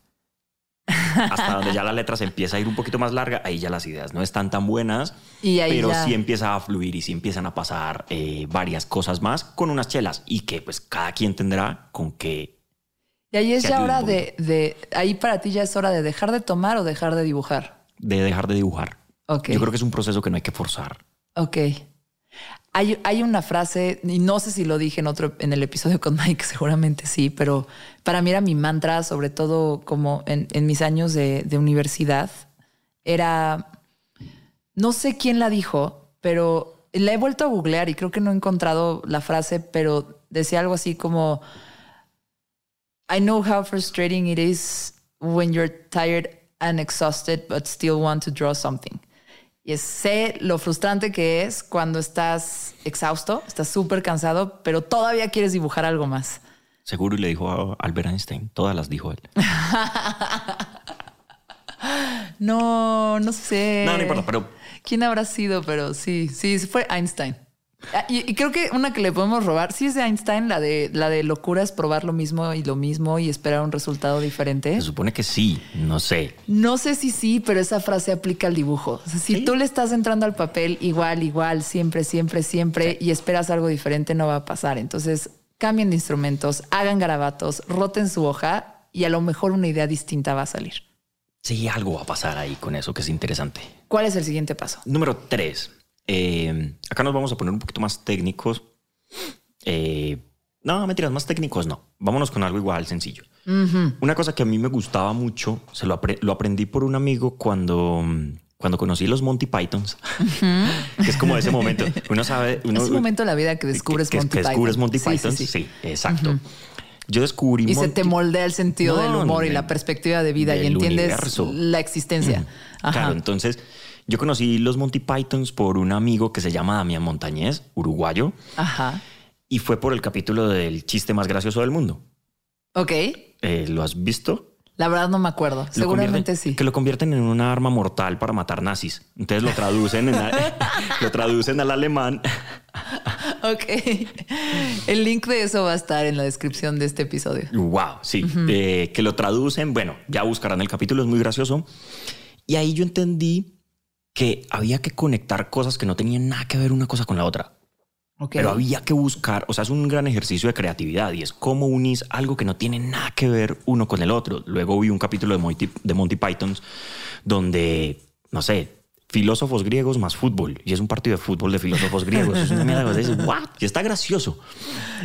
Hasta donde ya la letra se empieza a ir un poquito más larga, ahí ya las ideas no están tan buenas, Y ahí pero ya- sí empieza a fluir y sí empiezan a pasar eh, varias cosas más con unas chelas y que pues cada quien tendrá con qué. Y ahí es ya hora de, de. Ahí para ti ya es hora de dejar de tomar o dejar de dibujar. de dejar de dibujar. Ok. Yo creo que es un proceso que no hay que forzar. Ok. Hay, una frase, y no sé si lo dije en otro, en el episodio con Mike, seguramente sí, pero para mí era mi mantra, sobre todo como en, en mis años de, de universidad, era, no sé quién la dijo, pero la he vuelto a googlear y creo que no he encontrado la frase, pero decía algo así como, I know how frustrating it is when you're tired and exhausted, but still want to draw something. Y sé lo frustrante que es cuando estás exhausto, estás súper cansado, pero todavía quieres dibujar algo más. Seguro y le dijo a Albert Einstein, todas las dijo él. No, no sé. No, no importa, pero ¿Quién habrá sido? Pero sí, sí, fue Einstein. Ah, y, y creo que una que le podemos robar, sí es de Einstein, la de la de locura es probar lo mismo y lo mismo y esperar un resultado diferente. Se supone que sí, no sé. No sé si sí, pero esa frase aplica al dibujo. O sea, si Sí. tú le estás entrando al papel igual, igual, siempre, siempre, siempre y esperas algo diferente, no va a pasar. Entonces, cambien de instrumentos, hagan garabatos, roten su hoja y a lo mejor una idea distinta va a salir. Sí, algo va a pasar ahí con eso que es interesante. ¿Cuál es el siguiente paso? Número tres. Eh, acá nos vamos a poner un poquito más técnicos. Eh, no, mentiras, más técnicos no. Vámonos con algo igual sencillo. Una cosa que a mí me gustaba mucho, se lo, apre- lo aprendí por un amigo cuando, cuando conocí los Monty Pythons, que es como ese momento. Uno sabe, uno, es un momento de la vida que descubres que, Monty que descubres Python. Monty Sí, Python. sí. Sí, exacto. Yo descubrí Y se te moldea el sentido No, del humor y la perspectiva de vida y entiendes universo. la existencia. Ajá. Claro, entonces yo conocí los Monty Pythons por un amigo que se llama Damián Montañez, uruguayo, Ajá. y fue por el capítulo del chiste más gracioso del mundo. Ok. Eh, ¿Lo has visto? La verdad no me acuerdo. Lo Seguramente sí. Que lo convierten en una arma mortal para matar nazis. Entonces lo traducen, en lo traducen al alemán. Ok. El link de eso va a estar en la descripción de este episodio. Wow, sí. Eh, que lo traducen. Bueno, ya buscarán el capítulo, es muy gracioso. Y ahí yo entendí que había que conectar cosas que no tenían nada que ver una cosa con la otra. Pero había que buscar, o sea, es un gran ejercicio de creatividad y es cómo unís algo que no tiene nada que ver uno con el otro. Luego vi un capítulo de Monty, de Monty Pythons donde, no sé, filósofos griegos más fútbol y es un partido de fútbol de filósofos griegos. Es una mierda que dices, "What?", Y está gracioso.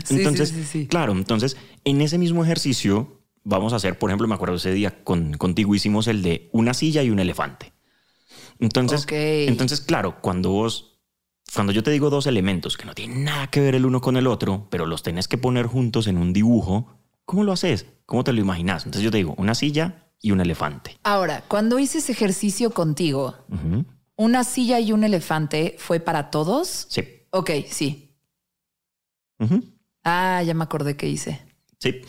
Entonces, sí, sí, sí. claro, entonces en ese mismo ejercicio vamos a hacer, por ejemplo, me acuerdo ese día con, contigo hicimos el de una silla y un elefante. Entonces, entonces, claro, cuando vos cuando yo te digo dos elementos que no tienen nada que ver el uno con el otro, pero los tenés que poner juntos en un dibujo, ¿cómo lo haces? ¿Cómo te lo imaginas? Entonces yo te digo una silla y un elefante. Ahora, cuando hice ese ejercicio contigo. ¿una silla y un elefante fue para todos? Sí. Ok, sí. Ah, ya me acordé que hice. Sí.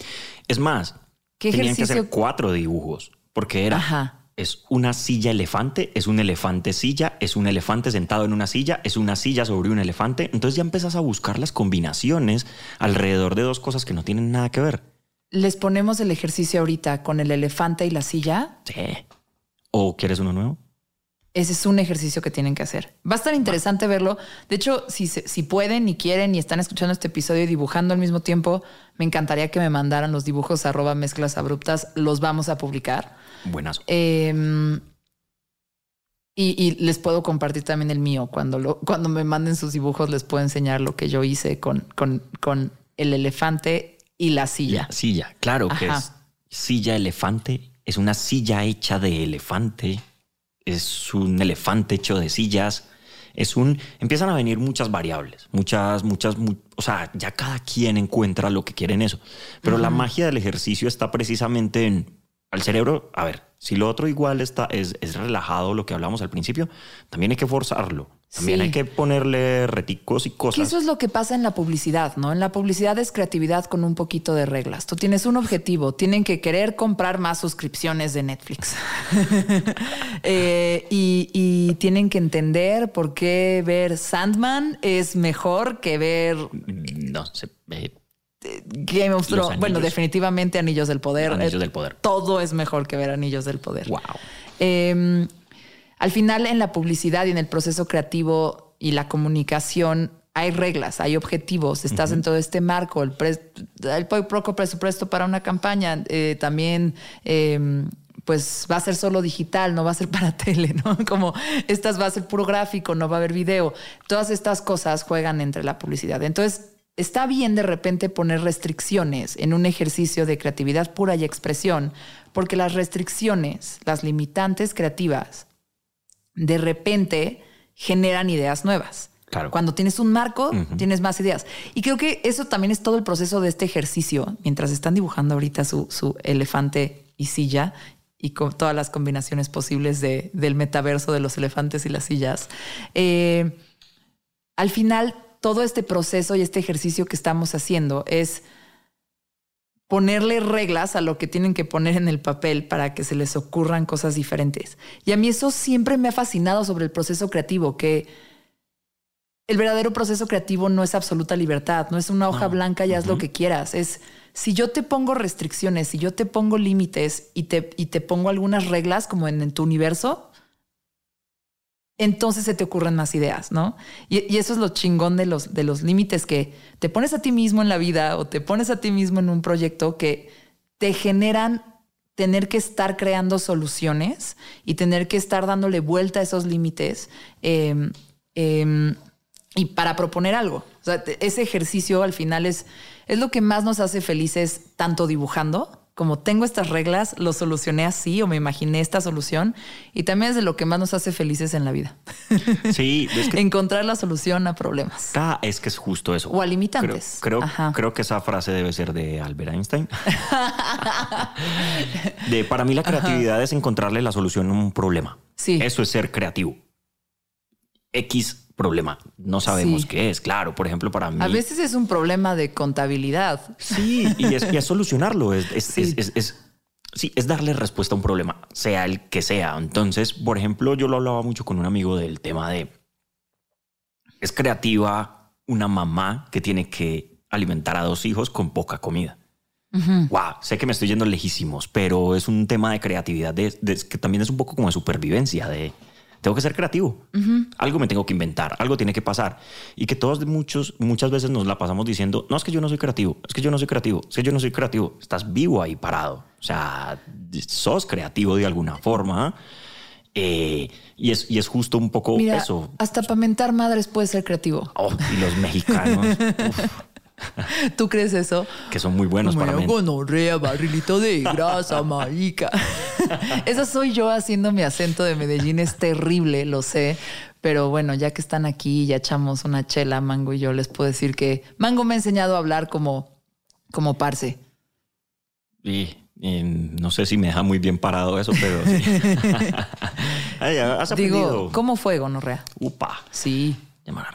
Es más, ¿Qué tenían que hacer cuatro dibujos porque era Ajá. Es una silla elefante, es un elefante silla, es un elefante sentado en una silla, es una silla sobre un elefante. Entonces ya empiezas a buscar las combinaciones alrededor de dos cosas que no tienen nada que ver. Les ponemos el ejercicio ahorita con el elefante y la silla. Sí. ¿O quieres uno nuevo? Ese es un ejercicio que tienen que hacer. Va a estar interesante verlo. De hecho, si, si pueden y quieren y están escuchando este episodio y dibujando al mismo tiempo, me encantaría que me mandaran los dibujos arroba mezclas abruptas. Los vamos a publicar. Buenazo. Eh, y, y les puedo compartir también el mío. Cuando, lo, cuando me manden sus dibujos, les puedo enseñar lo que yo hice con, con, con el elefante y la silla. La silla, claro que es silla elefante, es una silla hecha de elefante, es un elefante hecho de sillas, es un empiezan a venir muchas variables, muchas muchas mu- o sea, ya cada quien encuentra lo que quiere en eso. Pero la magia del ejercicio está precisamente en al cerebro, a ver, si lo otro igual está es, es relajado lo que hablamos al principio, también hay que forzarlo. También Sí. hay que ponerle reticos y Que cosas. eso es lo que pasa en la publicidad, ¿no? En la publicidad es creatividad con un poquito de reglas. Tú tienes un objetivo, tienen que querer comprar más suscripciones de Netflix. Eh, y, y tienen que entender por qué ver Sandman es mejor que ver No sé, eh, Game of Thrones. Bueno, definitivamente Anillos del Poder. Anillos Eh, del Poder. Todo es mejor que ver Anillos del Poder. wow. Eh, al final, en la publicidad y en el proceso creativo y la comunicación, hay reglas, hay objetivos. Estás en todo este marco, el, pre- el poco presupuesto para una campaña. eh, también, eh, pues va a ser solo digital, no va a ser para tele, ¿no? Como estas va a ser puro gráfico, no va a haber video. Todas estas cosas juegan entre la publicidad. Entonces, está bien de repente poner restricciones en un ejercicio de creatividad pura y expresión, porque las restricciones, las limitantes creativas, de repente generan ideas nuevas. Claro. Cuando tienes un marco, tienes más ideas. Y creo que eso también es todo el proceso de este ejercicio, mientras están dibujando ahorita su, su elefante y silla y con todas las combinaciones posibles de- del metaverso de los elefantes y las sillas. Eh, al final, todo este proceso y este ejercicio que estamos haciendo es ponerle reglas a lo que tienen que poner en el papel para que se les ocurran cosas diferentes. Y a mí eso siempre me ha fascinado sobre el proceso creativo, que el verdadero proceso creativo no es absoluta libertad, no es una hoja blanca y haz lo que quieras. Es si yo te pongo restricciones, si yo te pongo límites y te, y te pongo algunas reglas como en, tu universo, entonces se te ocurren más ideas, ¿no? Y, eso es lo chingón de los, de los límites que te pones a ti mismo en la vida o te pones a ti mismo en un proyecto que te generan tener que estar creando soluciones y tener que estar dándole vuelta a esos límites. Em, em, y para proponer algo. O sea, ese ejercicio al final es, es lo que más nos hace felices, tanto dibujando como tengo estas reglas, lo solucioné así o me imaginé esta solución y también es de lo que más nos hace felices en la vida. Sí, es que encontrar la solución a problemas. Ah, es que es justo eso. O a limitantes. Creo, creo, que esa frase debe ser de Albert Einstein. de para mí la creatividad es encontrarle la solución a un problema. Sí. Eso es ser creativo. X problema. No sabemos qué es, claro. Por ejemplo, para mí. A veces es un problema de contabilidad. Sí, y es, solucionarlo. Es, sí. es, darle respuesta a un problema, sea el que sea. Entonces, por ejemplo, yo lo hablaba mucho con un amigo del tema de. Es creativa una mamá que tiene que alimentar a dos hijos con poca comida. Wow, sé que me estoy yendo lejísimos, pero es un tema de creatividad que también es un poco como de supervivencia, de tengo que ser creativo. Algo me tengo que inventar, algo tiene que pasar. Y que todos muchos, muchas veces nos la pasamos diciendo, no es que yo no soy creativo, es que yo no soy creativo, es que yo no soy creativo. Estás vivo ahí parado. O sea, sos creativo de alguna forma. Eh, y, es, y es justo un poco eso. Hasta para mentar madres puede ser creativo. Oh, y los mexicanos. ¿Tú crees eso? Que son muy buenos para mí. gonorrea, barrilito de grasa, marica. Eso soy yo haciendo mi acento de Medellín. Es terrible, lo sé. Pero bueno, ya que están aquí, ya echamos una chela, Mango y yo, les puedo decir que Mango me ha enseñado a hablar como, como parce. Y, no sé si me deja muy bien parado eso, pero sí. Digo, ¿cómo fue, Gonorrea? Upa. Sí. Ya me van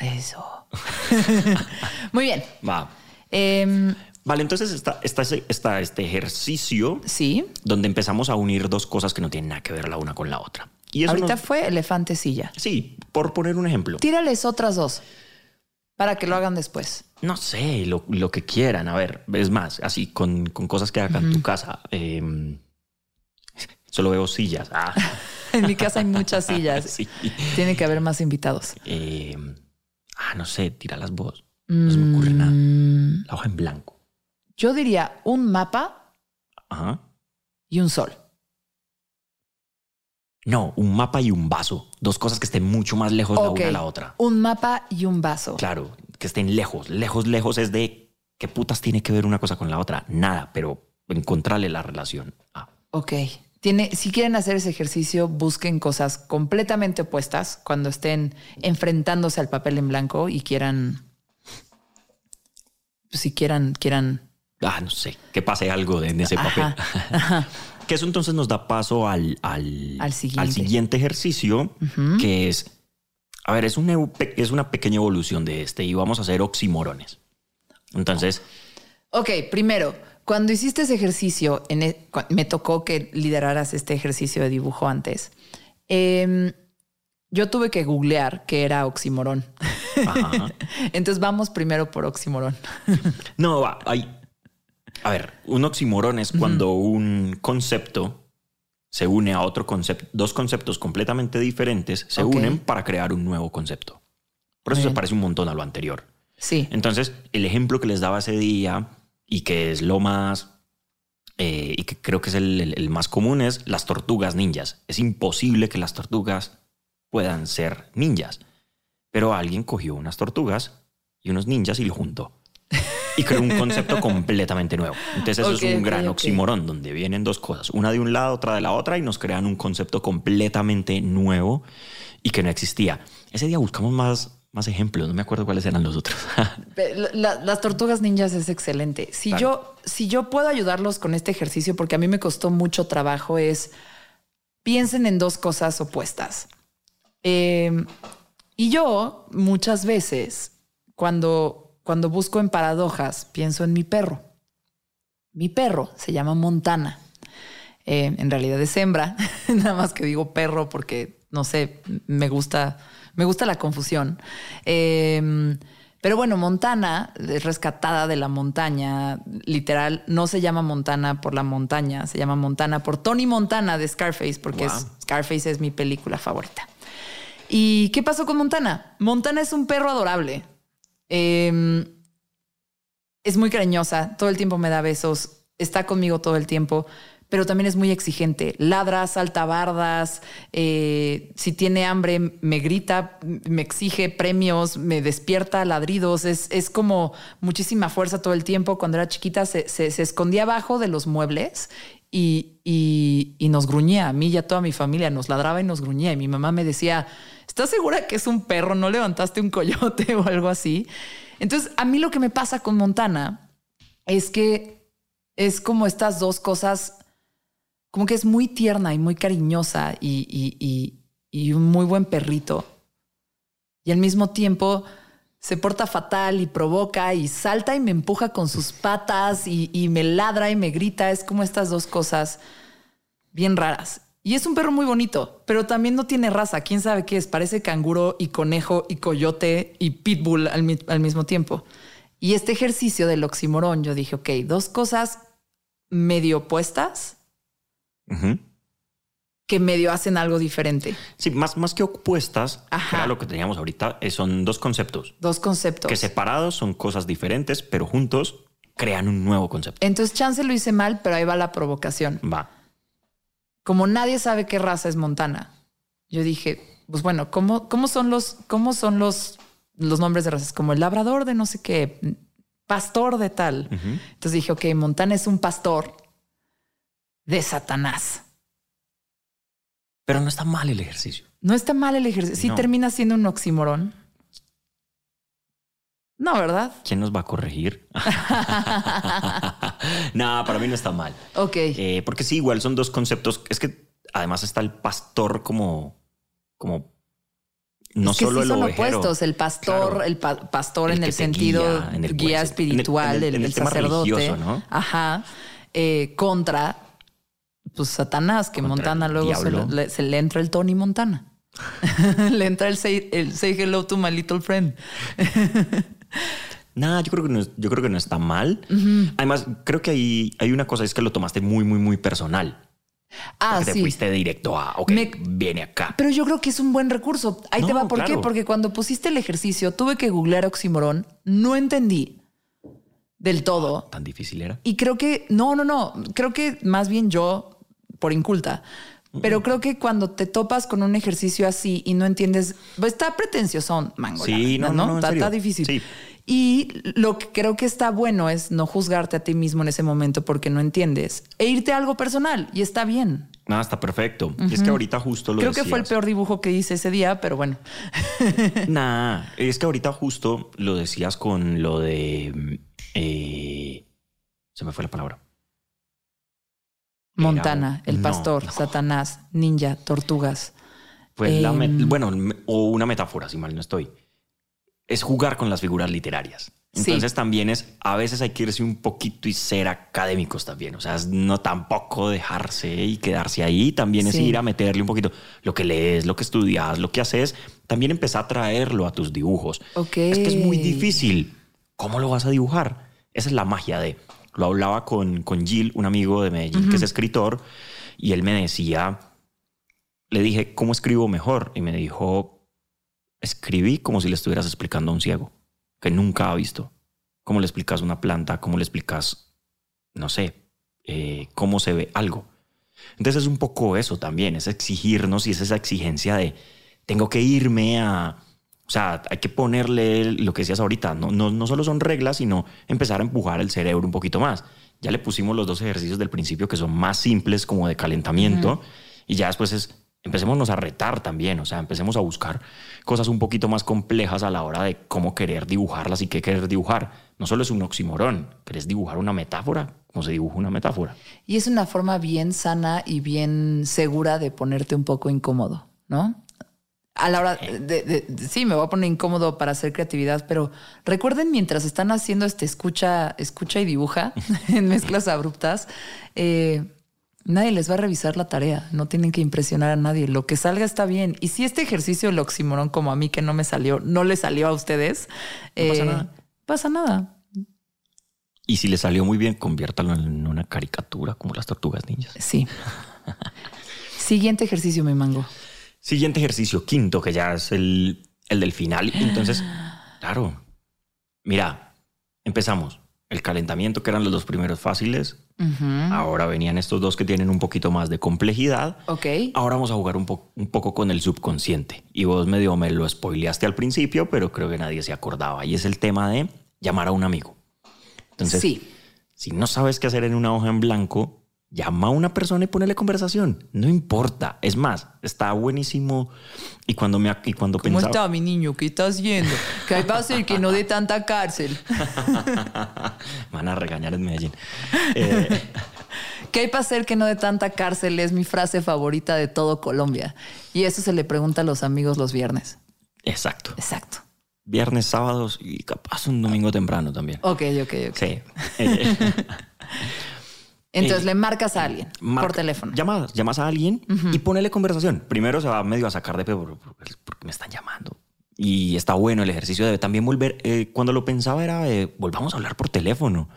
Eso. Muy bien. Va. Em, vale, entonces está, está, este ejercicio. Sí. Donde empezamos a unir dos cosas que no tienen nada que ver la una con la otra. Y Ahorita fue elefante silla. Sí, por poner un ejemplo. Tírales otras dos para que lo hagan después. No sé, lo, que quieran. A ver, es más, así con, cosas que hagan en tu casa. Em, solo veo sillas. Ah. en mi casa hay muchas sillas. Tiene que haber más invitados. Eh, Ah, no sé, tira las vos. No se me ocurre nada. Mm. La hoja en blanco. Yo diría un mapa y un sol. No, un mapa y un vaso. Dos cosas que estén mucho más lejos la una de la otra. Un mapa y un vaso. Claro, que estén lejos. Lejos, lejos es de qué putas tiene que ver una cosa con la otra. Nada, pero encontrarle la relación. Ah. Ok si quieren hacer ese ejercicio, busquen cosas completamente opuestas cuando estén enfrentándose al papel en blanco y quieran, pues, si quieran, quieran. Ah, no sé, que pase algo en ese papel. que eso entonces nos da paso al, al, siguiente. ejercicio, que es, a ver, es, un, es una pequeña evolución de este y vamos a hacer oximorones. Entonces... Ok, primero, cuando hiciste ese ejercicio, e, me tocó que lideraras este ejercicio de dibujo antes. Em, yo tuve que googlear qué era oximorón. Entonces vamos primero por oximorón. no, va, hay. A ver, un oximorón es cuando un concepto se une a otro concepto, dos conceptos completamente diferentes se unen para crear un nuevo concepto. Por eso se parece un montón a lo anterior. Sí. Entonces, el ejemplo que les daba ese día y que es lo más, eh, y que creo que es el, más común, es las tortugas ninjas. Es imposible que las tortugas puedan ser ninjas, pero alguien cogió unas tortugas y unos ninjas y lo juntó. Y creó un concepto completamente nuevo. Entonces eso es un gran oxímoron donde vienen dos cosas, una de un lado, otra de la otra, y nos crean un concepto completamente nuevo y que no existía. Ese día buscamos más más ejemplos, no me acuerdo cuáles eran los otros. las tortugas ninjas es excelente. Si yo, si yo puedo ayudarlos con este ejercicio, porque a mí me costó mucho trabajo, es piensen en dos cosas opuestas. Em, y yo muchas veces, cuando, cuando busco en paradojas, pienso en mi perro. Mi perro se llama Montana. Eh, en realidad es hembra, nada más que digo perro porque no sé, me gusta, me gusta la confusión. Em, pero bueno, Montana es rescatada de la montaña, literal, no se llama Montana por la montaña, se llama Montana por Tony Montana de Scarface, porque Scarface es mi película favorita. ¿Y qué pasó con Montana? Montana es un perro adorable. Em, es muy cariñosa, todo el tiempo me da besos, está conmigo todo el tiempo, pero también es muy exigente. Ladra, salta bardas, eh, si tiene hambre me grita, me exige premios, me despierta ladridos, es, es como muchísima fuerza todo el tiempo. Cuando era chiquita se, se, escondía abajo de los muebles y, y, y, nos gruñía, a mí y a toda mi familia, nos ladraba y nos gruñía. Y mi mamá me decía, ¿estás segura que es un perro? ¿No levantaste un coyote o algo así? Entonces, a mí lo que me pasa con Montana es que es como estas dos cosas, como que es muy tierna y muy cariñosa y, un muy buen perrito. Y al mismo tiempo se porta fatal y provoca y salta y me empuja con sus patas y, y me ladra y me grita. Es como estas dos cosas bien raras. Y es un perro muy bonito, pero también no tiene raza. ¿Quién sabe qué es? Parece canguro y conejo y coyote y pitbull al, mismo tiempo. Y este ejercicio del oximorón, yo dije, ok, dos cosas medio opuestas que medio hacen algo diferente. Sí, más, más que opuestas, era lo que teníamos ahorita, eh, son dos conceptos. Dos conceptos. Que separados son cosas diferentes, pero juntos crean un nuevo concepto. Entonces, chance lo hice mal, pero ahí va la provocación. Va como nadie sabe qué raza es Montana, yo dije, pues bueno, ¿cómo, cómo son los, cómo son los, los nombres de razas? Como el labrador de no sé qué, pastor de tal. Entonces dije, ok, Montana es un pastor de Satanás. Pero no está mal el ejercicio. No está mal el ejercicio. Sí termina siendo un oxímoron. No, ¿verdad? ¿Quién nos va a corregir? no, para mí no está mal. Ok. Eh, porque sí, igual son dos conceptos. Es que además está el pastor como, como no es que solo sí son opuestos, el pastor, el pastor en el sentido guía, en el guía espiritual, el, sacerdote, ¿no? Ajá, eh, contra pues Satanás, que Montana luego se le, se le, entra el Tony Montana. le entra el say, el say hello to my little friend. Nada, yo creo que no, yo creo que no está mal. Además, creo que hay, hay una cosa, es que lo tomaste muy, muy, muy personal. Ah, sí. Te fuiste directo a, ok, viene acá. Pero yo creo que es un buen recurso. Ahí te va. ¿Por qué? Porque cuando pusiste el ejercicio, tuve que googlear oxímoron. No entendí del todo. Ah, ¿Tan difícil era? Y creo que, no, no, no. Creo que más bien yo, por inculta, pero creo que cuando te topas con un ejercicio así y no entiendes, pues está pretencioso, mango. Sí, no, no, está, difícil. Y lo que creo que está bueno es no juzgarte a ti mismo en ese momento porque no entiendes e irte a algo personal y está bien. No, está perfecto. Es que ahorita justo lo Creo que fue el peor dibujo que hice ese día, pero bueno. nah, es que ahorita justo lo decías con lo de... Eh, se me fue la palabra. Montana, el pastor, Satanás, ninja, tortugas. Pues la em, bueno, o una metáfora, si mal no estoy es jugar con las figuras literarias. Entonces también es, a veces hay que irse un poquito y ser académicos también. O sea, no tampoco dejarse y quedarse ahí. También es ir a meterle un poquito lo que lees, lo que estudias, lo que haces. También empezar a traerlo a tus dibujos. Es que es muy difícil. ¿Cómo lo vas a dibujar? Esa es la magia de... Lo hablaba con, con Gil, un amigo de Medellín que es escritor, y él me decía, le dije, ¿cómo escribo mejor? Y me dijo, escribí como si le estuvieras explicando a un ciego que nunca ha visto. ¿Cómo le explicas una planta? ¿Cómo le explicas, no sé, eh, cómo se ve algo? Entonces es un poco eso también, es exigirnos y es esa exigencia de tengo que irme a... O sea, hay que ponerle lo que decías ahorita, no, no, no solo son reglas, sino empezar a empujar el cerebro un poquito más. Ya le pusimos los dos ejercicios del principio que son más simples como de calentamiento y ya después es empecémonos a retar también, o sea, empecemos a buscar cosas un poquito más complejas a la hora de cómo querer dibujarlas y qué querer dibujar. No solo es un oximorón, querés dibujar una metáfora, como se dibuja una metáfora. Y es una forma bien sana y bien segura de ponerte un poco incómodo, ¿no? A la hora de, sí, me voy a poner incómodo para hacer creatividad, pero recuerden mientras están haciendo este escucha, escucha y dibuja en mezclas abruptas, eh, Nadie les va a revisar la tarea, no tienen que impresionar a nadie. Lo que salga está bien. Y si este ejercicio, el oxímoron, como a mí que no me salió, no le salió a ustedes, No pasa eh, nada. pasa nada. Y si le salió muy bien, conviértalo en una caricatura como las tortugas ninjas. Sí. Siguiente ejercicio, mi mango. Siguiente ejercicio, quinto, que ya es el, el del final. Entonces, claro, mira, empezamos. El calentamiento, que eran los dos primeros fáciles. Ahora venían estos dos que tienen un poquito más de complejidad. Ok. Ahora vamos a jugar un, po- un poco con el subconsciente. Y vos medio me lo spoileaste al principio, pero creo que nadie se acordaba. Y es el tema de llamar a un amigo. Entonces, sí. si no sabes qué hacer en una hoja en blanco, llama a una persona y ponele conversación. No importa. Es más, está buenísimo. Y cuando me y cuando ¿Cómo pensaba, está mi niño? ¿Qué está haciendo? ¿Qué va a hacer que no dé tanta cárcel? Van a regañar en Medellín. Eh, ¿Qué hay para hacer que no dé tanta cárcel? Es mi frase favorita de todo Colombia. Y eso se le pregunta a los amigos los viernes. exacto. Exacto. Viernes, sábados y capaz un domingo temprano también. Ok, ok, ok. Sí. Entonces Eh, le marcas a alguien por teléfono. Llamas, llamas a alguien y ponele conversación. Primero se va medio a sacar de pedo porque me están llamando. Y está bueno el ejercicio de también volver. eh, cuando lo pensaba era eh, volvamos a hablar por teléfono.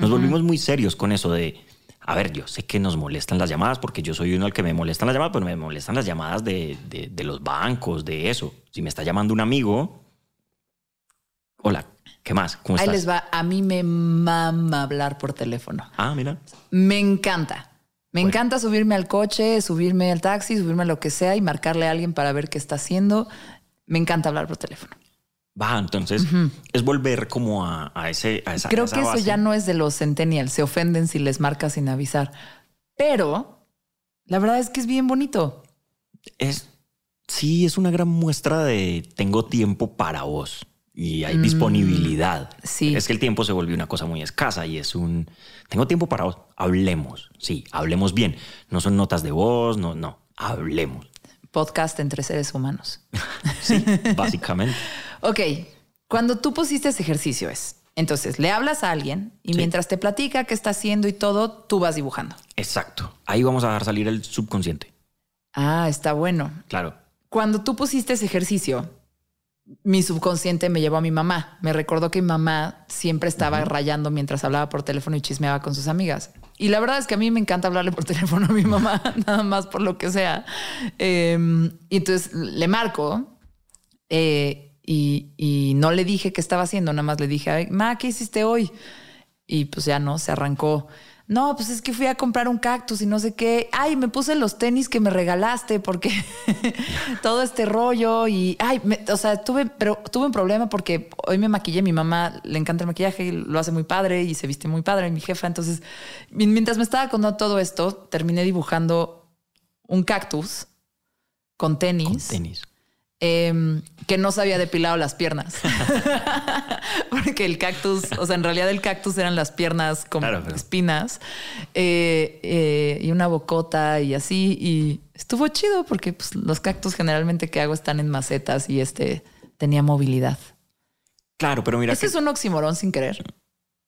Nos volvimos muy serios con eso de. A ver, yo sé que nos molestan las llamadas porque yo soy uno al que me molestan las llamadas, pero me molestan las llamadas de, de- de los bancos, de eso. Si me está llamando un amigo, hola, ¿qué más? ¿Cómo Ahí estás? les va. A mí me mama hablar por teléfono. Ah, mira. Me encanta. Me Bueno. encanta subirme al coche, subirme al taxi, subirme a lo que sea y marcarle a alguien para ver qué está haciendo. Me encanta hablar por teléfono. Va, entonces es volver como a, a ese. A esa, a Creo esa que eso ya no es de los centennials. Se ofenden si les marcas sin avisar. Pero la verdad es que es bien bonito. es sí es una gran muestra de tengo tiempo para vos y hay disponibilidad. sí. Es que el tiempo se volvió una cosa muy escasa y es un tengo tiempo para vos. Hablemos. Sí, hablemos bien. No son notas de voz, no, no. Hablemos. Podcast entre seres humanos. Sí, básicamente. Ok, cuando tú pusiste ese ejercicio es, entonces le hablas a alguien y Sí. mientras te platica qué está haciendo y todo, tú vas dibujando. Exacto. Ahí vamos a dejar salir el subconsciente. Ah, está bueno. Claro. Cuando tú pusiste ese ejercicio, mi subconsciente me llevó a mi mamá. Me recordó que mi mamá siempre estaba rayando mientras hablaba por teléfono y chismeaba con sus amigas. Y la verdad es que a mí me encanta hablarle por teléfono a mi mamá, nada más por lo que sea. Eh, y entonces le marco eh, y, y no le dije qué estaba haciendo, nada más le dije, "Ay, ma, ¿qué hiciste hoy? Y pues ya no, se arrancó. No, pues es que fui a comprar un cactus y no sé qué. Ay, me puse los tenis que me regalaste porque todo este rollo y ay, o sea, tuve, pero tuve un problema porque hoy me maquillé. Mi mamá le encanta el maquillaje lo hace muy padre y se viste muy padre. Mi jefa, entonces, mi- mientras me estaba contando todo esto, terminé dibujando un cactus con tenis, Con tenis. Em, que no se había depilado las piernas. Porque el cactus, o sea, en realidad el cactus eran las piernas con Claro, pero- espinas eh, eh, y una bocota y así. Y estuvo chido porque pues, los cactus generalmente que hago están en macetas y este tenía movilidad. Claro, pero mira Ese que es un oxímoron sin querer.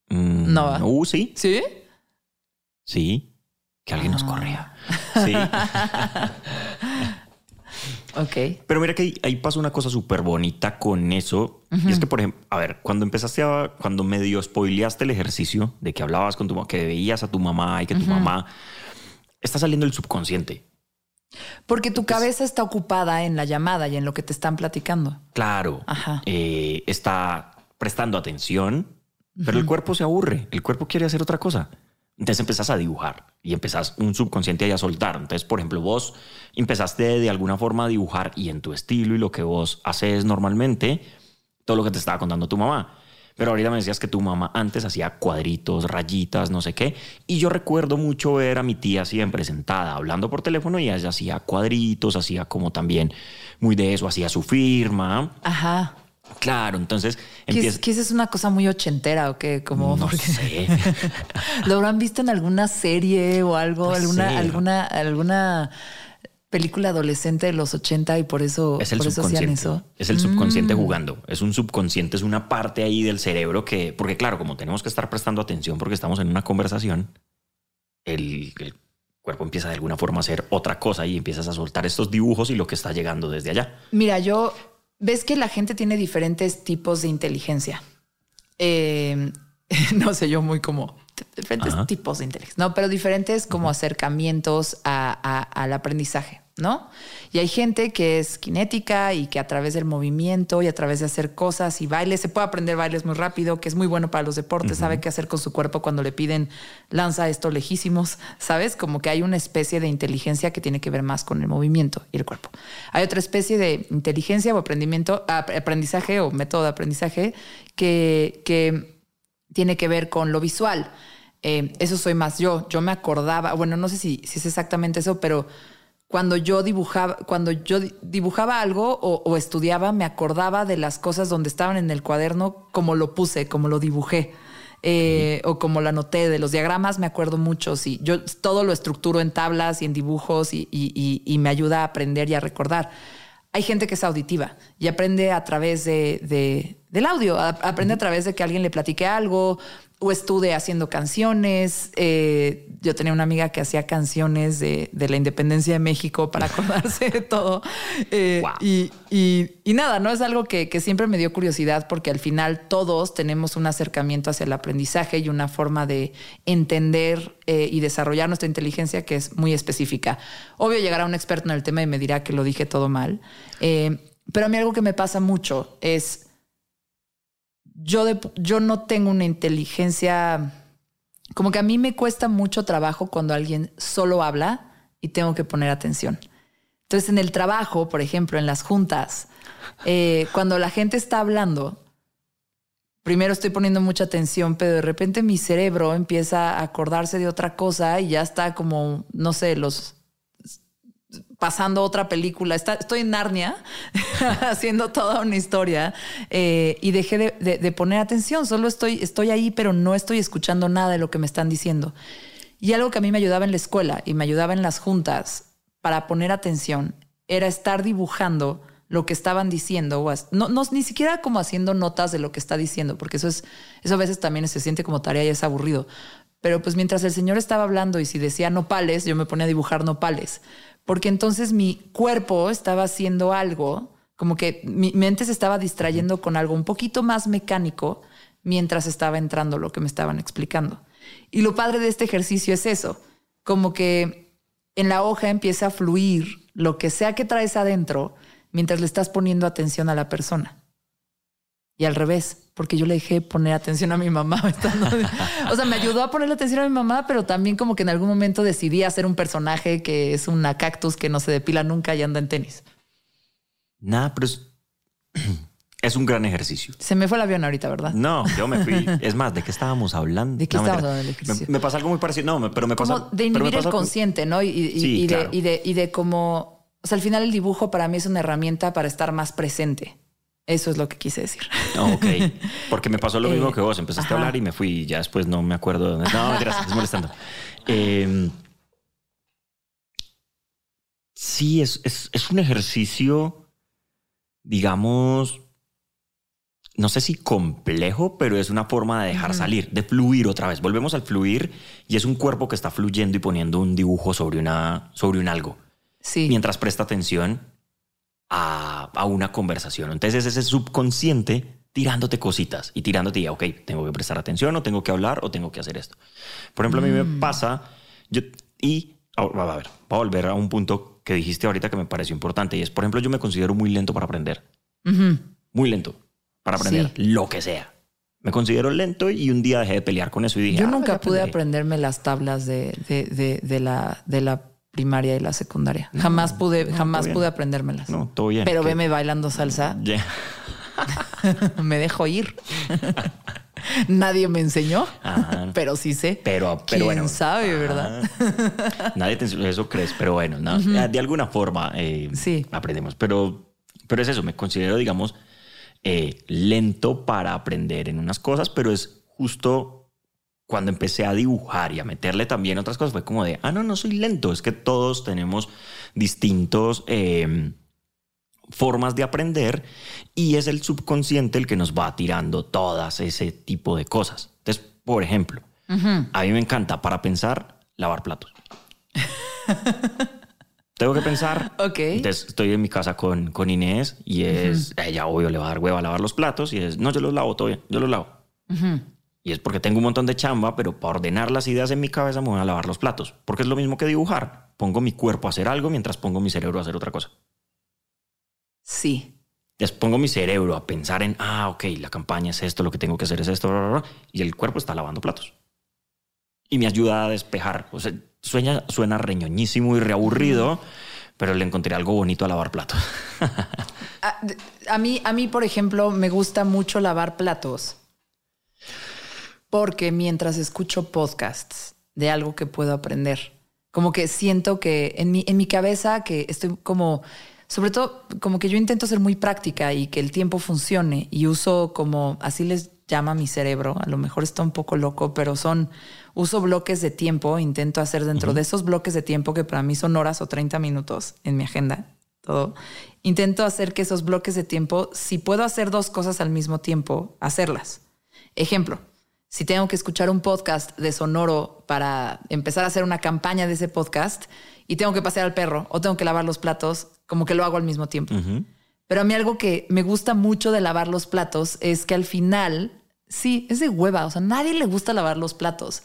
Mm, no va. Uh, sí. ¿Sí? Sí. Que alguien nos Ah. correa. Sí. Ok. Pero mira que ahí, ahí pasa una cosa súper bonita con eso. Y es que, por ejemplo, a ver, cuando empezaste a, cuando medio spoileaste el ejercicio de que hablabas con tu mamá, que veías a tu mamá y que tu mamá está saliendo el subconsciente. Porque tu cabeza está ocupada en la llamada y en lo que te están platicando. Claro, Ajá. eh, está prestando atención, pero el cuerpo se aburre. El cuerpo quiere hacer otra cosa. Entonces empezás a dibujar y empezás un subconsciente ahí a soltar. Entonces, por ejemplo, vos empezaste de alguna forma a dibujar y en tu estilo y lo que vos haces normalmente, todo lo que te estaba contando tu mamá. Pero ahorita me decías que tu mamá antes hacía cuadritos, rayitas, no sé qué. Y yo recuerdo mucho ver a mi tía siempre sentada hablando por teléfono y ella hacía cuadritos, hacía como también muy de eso, hacía su firma. Ajá. Claro, entonces ¿Qué empieza. esa es una cosa muy ochentera o qué? Como no porque- sé. ¿Lo habrán visto en alguna serie o algo? Puede alguna, alguna, alguna película adolescente de los 80 y por eso, Es el por eso hacían subconsciente. eso. Mm. Es el subconsciente jugando. Es un subconsciente, es una parte ahí del cerebro que, porque claro, como tenemos que estar prestando atención porque estamos en una conversación, el, el cuerpo empieza de alguna forma a hacer otra cosa y empiezas a soltar estos dibujos y lo que está llegando desde allá. Mira, yo ves que la gente tiene diferentes tipos de inteligencia. Eh, no sé, yo muy como diferentes tipos de inteligencia, no, pero diferentes como acercamientos al aprendizaje. ¿No? Y hay gente que es cinética y que a través del movimiento y a través de hacer cosas y bailes, se puede aprender bailes muy rápido, que es muy bueno para los deportes, sabe qué hacer con su cuerpo cuando le piden lanza esto lejísimos, ¿sabes? Como que hay una especie de inteligencia que tiene que ver más con el movimiento y el cuerpo. Hay otra especie de inteligencia o aprendimiento, aprendizaje o método de aprendizaje que, que tiene que ver con lo visual. Eh, eso soy más yo. Yo me acordaba, bueno, no sé si, si es exactamente eso, pero cuando yo dibujaba, cuando yo dibujaba algo o, estudiaba, me acordaba de las cosas donde estaban en el cuaderno, como lo puse, como lo dibujé. Eh, o como lo anoté de los diagramas, me acuerdo mucho. Sí, yo todo lo estructuro en tablas y en dibujos y, me ayuda a aprender y a recordar. Hay gente que es auditiva y aprende a través de, del audio, aprende a través de que alguien le platique algo o estuve haciendo canciones. Eh, yo tenía una amiga que hacía canciones de, la independencia de México para acordarse de todo. Eh, y, nada, no es algo que, siempre me dio curiosidad porque al final todos tenemos un acercamiento hacia el aprendizaje y una forma de entender eh, y desarrollar nuestra inteligencia que es muy específica. Obvio, llegará un experto en el tema y me dirá que lo dije todo mal. pero a mí algo que me pasa mucho es yo, yo no tengo una inteligencia, como que a mí me cuesta mucho trabajo cuando alguien solo habla y tengo que poner atención. Entonces en el trabajo, por ejemplo, en las juntas, eh, cuando la gente está hablando, primero estoy poniendo mucha atención, pero de repente mi cerebro empieza a acordarse de otra cosa y ya está como, no sé, los pasando otra película. estoy en Narnia haciendo toda una historia eh, y dejé de, poner atención. Solo estoy, estoy ahí, pero no estoy escuchando nada de lo que me están diciendo. Y algo que a mí me ayudaba en la escuela y me ayudaba en las juntas para poner atención era estar dibujando lo que estaban diciendo, no, no, ni siquiera como haciendo notas de lo que está diciendo, porque eso es, eso a veces también se siente como tarea y es aburrido. Pero pues mientras el señor estaba hablando y si decía nopales, yo me ponía a dibujar nopales porque entonces mi cuerpo estaba haciendo algo, como que mi mente se estaba distrayendo con algo un poquito más mecánico mientras estaba entrando lo que me estaban explicando. Y lo padre de este ejercicio es eso, como que en la hoja empieza a fluir lo que sea que traes adentro mientras le estás poniendo atención a la persona. Y al revés, porque yo le dejé poner atención a mi mamá. o sea, me ayudó a ponerle atención a mi mamá, pero también como que en algún momento decidí hacer un personaje que es una cactus que no se depila nunca y anda en tenis. Nada, pero es, un gran ejercicio. Se me fue el avión ahorita, ¿verdad? No, yo me fui. Es más, ¿de qué estábamos hablando? ¿De qué estábamos hablando ejercicio? Me, pasa algo muy parecido. No, pero me pasa... Como de inhibir el consciente, ¿no? Y, de, y, de, y de cómo... O sea, al final el dibujo para mí es una herramienta para estar más presente. Eso es lo que quise decir. ok. Porque me pasó lo mismo eh, que vos. Empezaste a hablar y me fui y ya después no me acuerdo. No, gracias, estoy molestando. Em, sí, es, es, un ejercicio, digamos, no sé si complejo, pero es una forma de dejar salir, de fluir otra vez. Volvemos al fluir y es un cuerpo que está fluyendo y poniendo un dibujo sobre, una, sobre un algo. Sí. Mientras presta atención a, una conversación. Entonces es ese subconsciente tirándote cositas y tirándote, y, ok, tengo que prestar atención o tengo que hablar o tengo que hacer esto. Por ejemplo, a mí me mm. pasa, yo, y a ver, voy a volver a un punto que dijiste ahorita que me pareció importante y es, por ejemplo, yo me considero muy lento para aprender. Muy lento para aprender lo que sea. Me considero lento y un día dejé de pelear con eso y dije... Yo ah, nunca pude aprenderme las tablas de, de, de, la, de la primaria y la secundaria. jamás pude, jamás pude aprendérmelas. No, todo bien. Pero veme bailando salsa. me dejo ir. Nadie me enseñó, pero sí sé. Pero, pero ¿Quién sabe, ¿verdad? Nadie te enseñó, eso crees, pero bueno, de alguna forma eh, sí. aprendemos. Pero, pero es eso, me considero, digamos, eh, lento para aprender en unas cosas, pero es justo cuando empecé a dibujar y a meterle también otras cosas, fue como de, ah, no, no soy lento, es que todos tenemos distintos em, formas de aprender y es el subconsciente el que nos va tirando todas ese tipo de cosas. Entonces, por ejemplo, a mí me encanta para pensar lavar platos. Tengo que pensar. Ok. Entonces estoy en mi casa con, con Inés y es, ella obvio le va a dar hueva a lavar los platos y es, no, yo los lavo todo bien, yo los lavo. Y es porque tengo un montón de chamba, pero para ordenar las ideas en mi cabeza me voy a lavar los platos. Porque es lo mismo que dibujar. Pongo mi cuerpo a hacer algo mientras pongo mi cerebro a hacer otra cosa. Sí. Entonces pongo mi cerebro a pensar en, ah, ok, la campaña es esto, lo que tengo que hacer es esto, bla, bla, bla, y el cuerpo está lavando platos. Y me ayuda a despejar. O sea, sueña, suena reñoñísimo y reaburrido, pero le encontré algo bonito a lavar platos. A, a mí, a mí, por ejemplo, me gusta mucho lavar platos. Porque mientras escucho podcasts de algo que puedo aprender, como que siento que en mi, en mi cabeza que estoy como, sobre todo como que yo intento ser muy práctica y que el tiempo funcione y uso como, así les llama mi cerebro, a lo mejor está un poco loco, pero son, uso bloques de tiempo, intento hacer dentro de esos bloques de tiempo que para mí son horas o 30 minutos en mi agenda, todo, intento hacer que esos bloques de tiempo, si puedo hacer dos cosas al mismo tiempo, hacerlas. Ejemplo, si tengo que escuchar un podcast de Sonoro para empezar a hacer una campaña de ese podcast y tengo que pasear al perro o tengo que lavar los platos, como que lo hago al mismo tiempo. Pero a mí algo que me gusta mucho de lavar los platos es que al final, sí, es de hueva, o sea, nadie le gusta lavar los platos,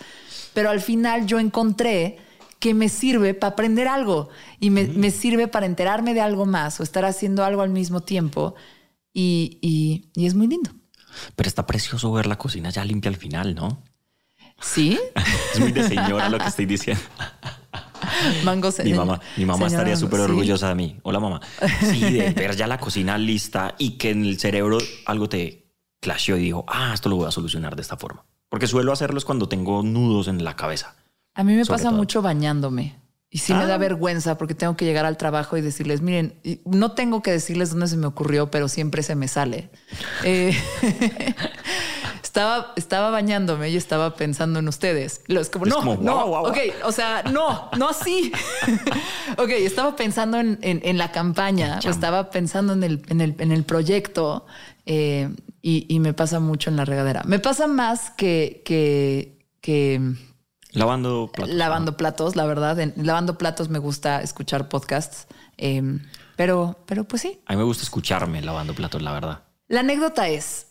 pero al final yo encontré que me sirve para aprender algo y me, me sirve para enterarme de algo más o estar haciendo algo al mismo tiempo y, y, y es muy lindo. Pero está precioso ver la cocina ya limpia al final, ¿no? ¿Sí? es muy de señora lo que estoy diciendo. Mango Mi mamá, mi mamá estaría súper sí. orgullosa de mí. Hola, mamá. Sí, de ver ya la cocina lista y que en el cerebro algo te clasheó y dijo, ah, esto lo voy a solucionar de esta forma. Porque suelo hacerlos cuando tengo nudos en la cabeza. A mí me pasa todo. mucho bañándome. Y sí me da Ah. vergüenza porque tengo que llegar al trabajo y decirles, miren, no tengo que decirles dónde se me ocurrió, pero siempre se me sale. Eh, estaba, estaba bañándome y estaba pensando en ustedes. Los como, Es no, como, no, guau. ok, o sea, no, no así. ok, estaba pensando en, en- en la campaña, o estaba pensando en el, en el, en el proyecto eh, y, y me pasa mucho en la regadera. Me pasa más que, que, que Lavando platos. lavando platos, la verdad. En, lavando platos me gusta escuchar podcasts. eh, pero, pero pues sí. A mí me gusta escucharme lavando platos, la verdad. La anécdota es: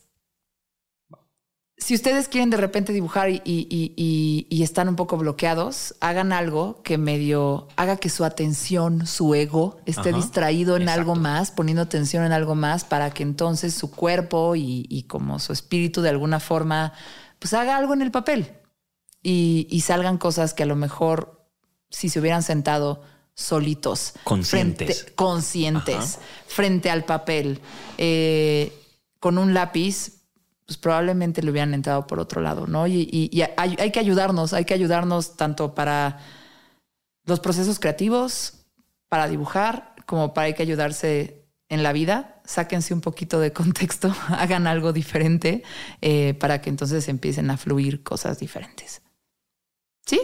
si ustedes quieren de repente dibujar y, y- y- y- y están un poco bloqueados, hagan algo que medio haga que su atención, su ego esté Ajá, distraído en exacto. algo más, poniendo atención en algo más para que entonces su cuerpo y, y como su espíritu de alguna forma, pues haga algo en el papel y, y salgan cosas que a lo mejor si se hubieran sentado solitos, Conscientes. frente- conscientes, frente al papel, eh, con un lápiz, pues probablemente le hubieran entrado por otro lado, ¿no? Y, y- y hay, hay que ayudarnos, hay que ayudarnos tanto para los procesos creativos, para dibujar, como para hay que ayudarse en la vida. Sáquense un poquito de contexto, hagan algo diferente eh, para que entonces empiecen a fluir cosas diferentes. ¿Sí?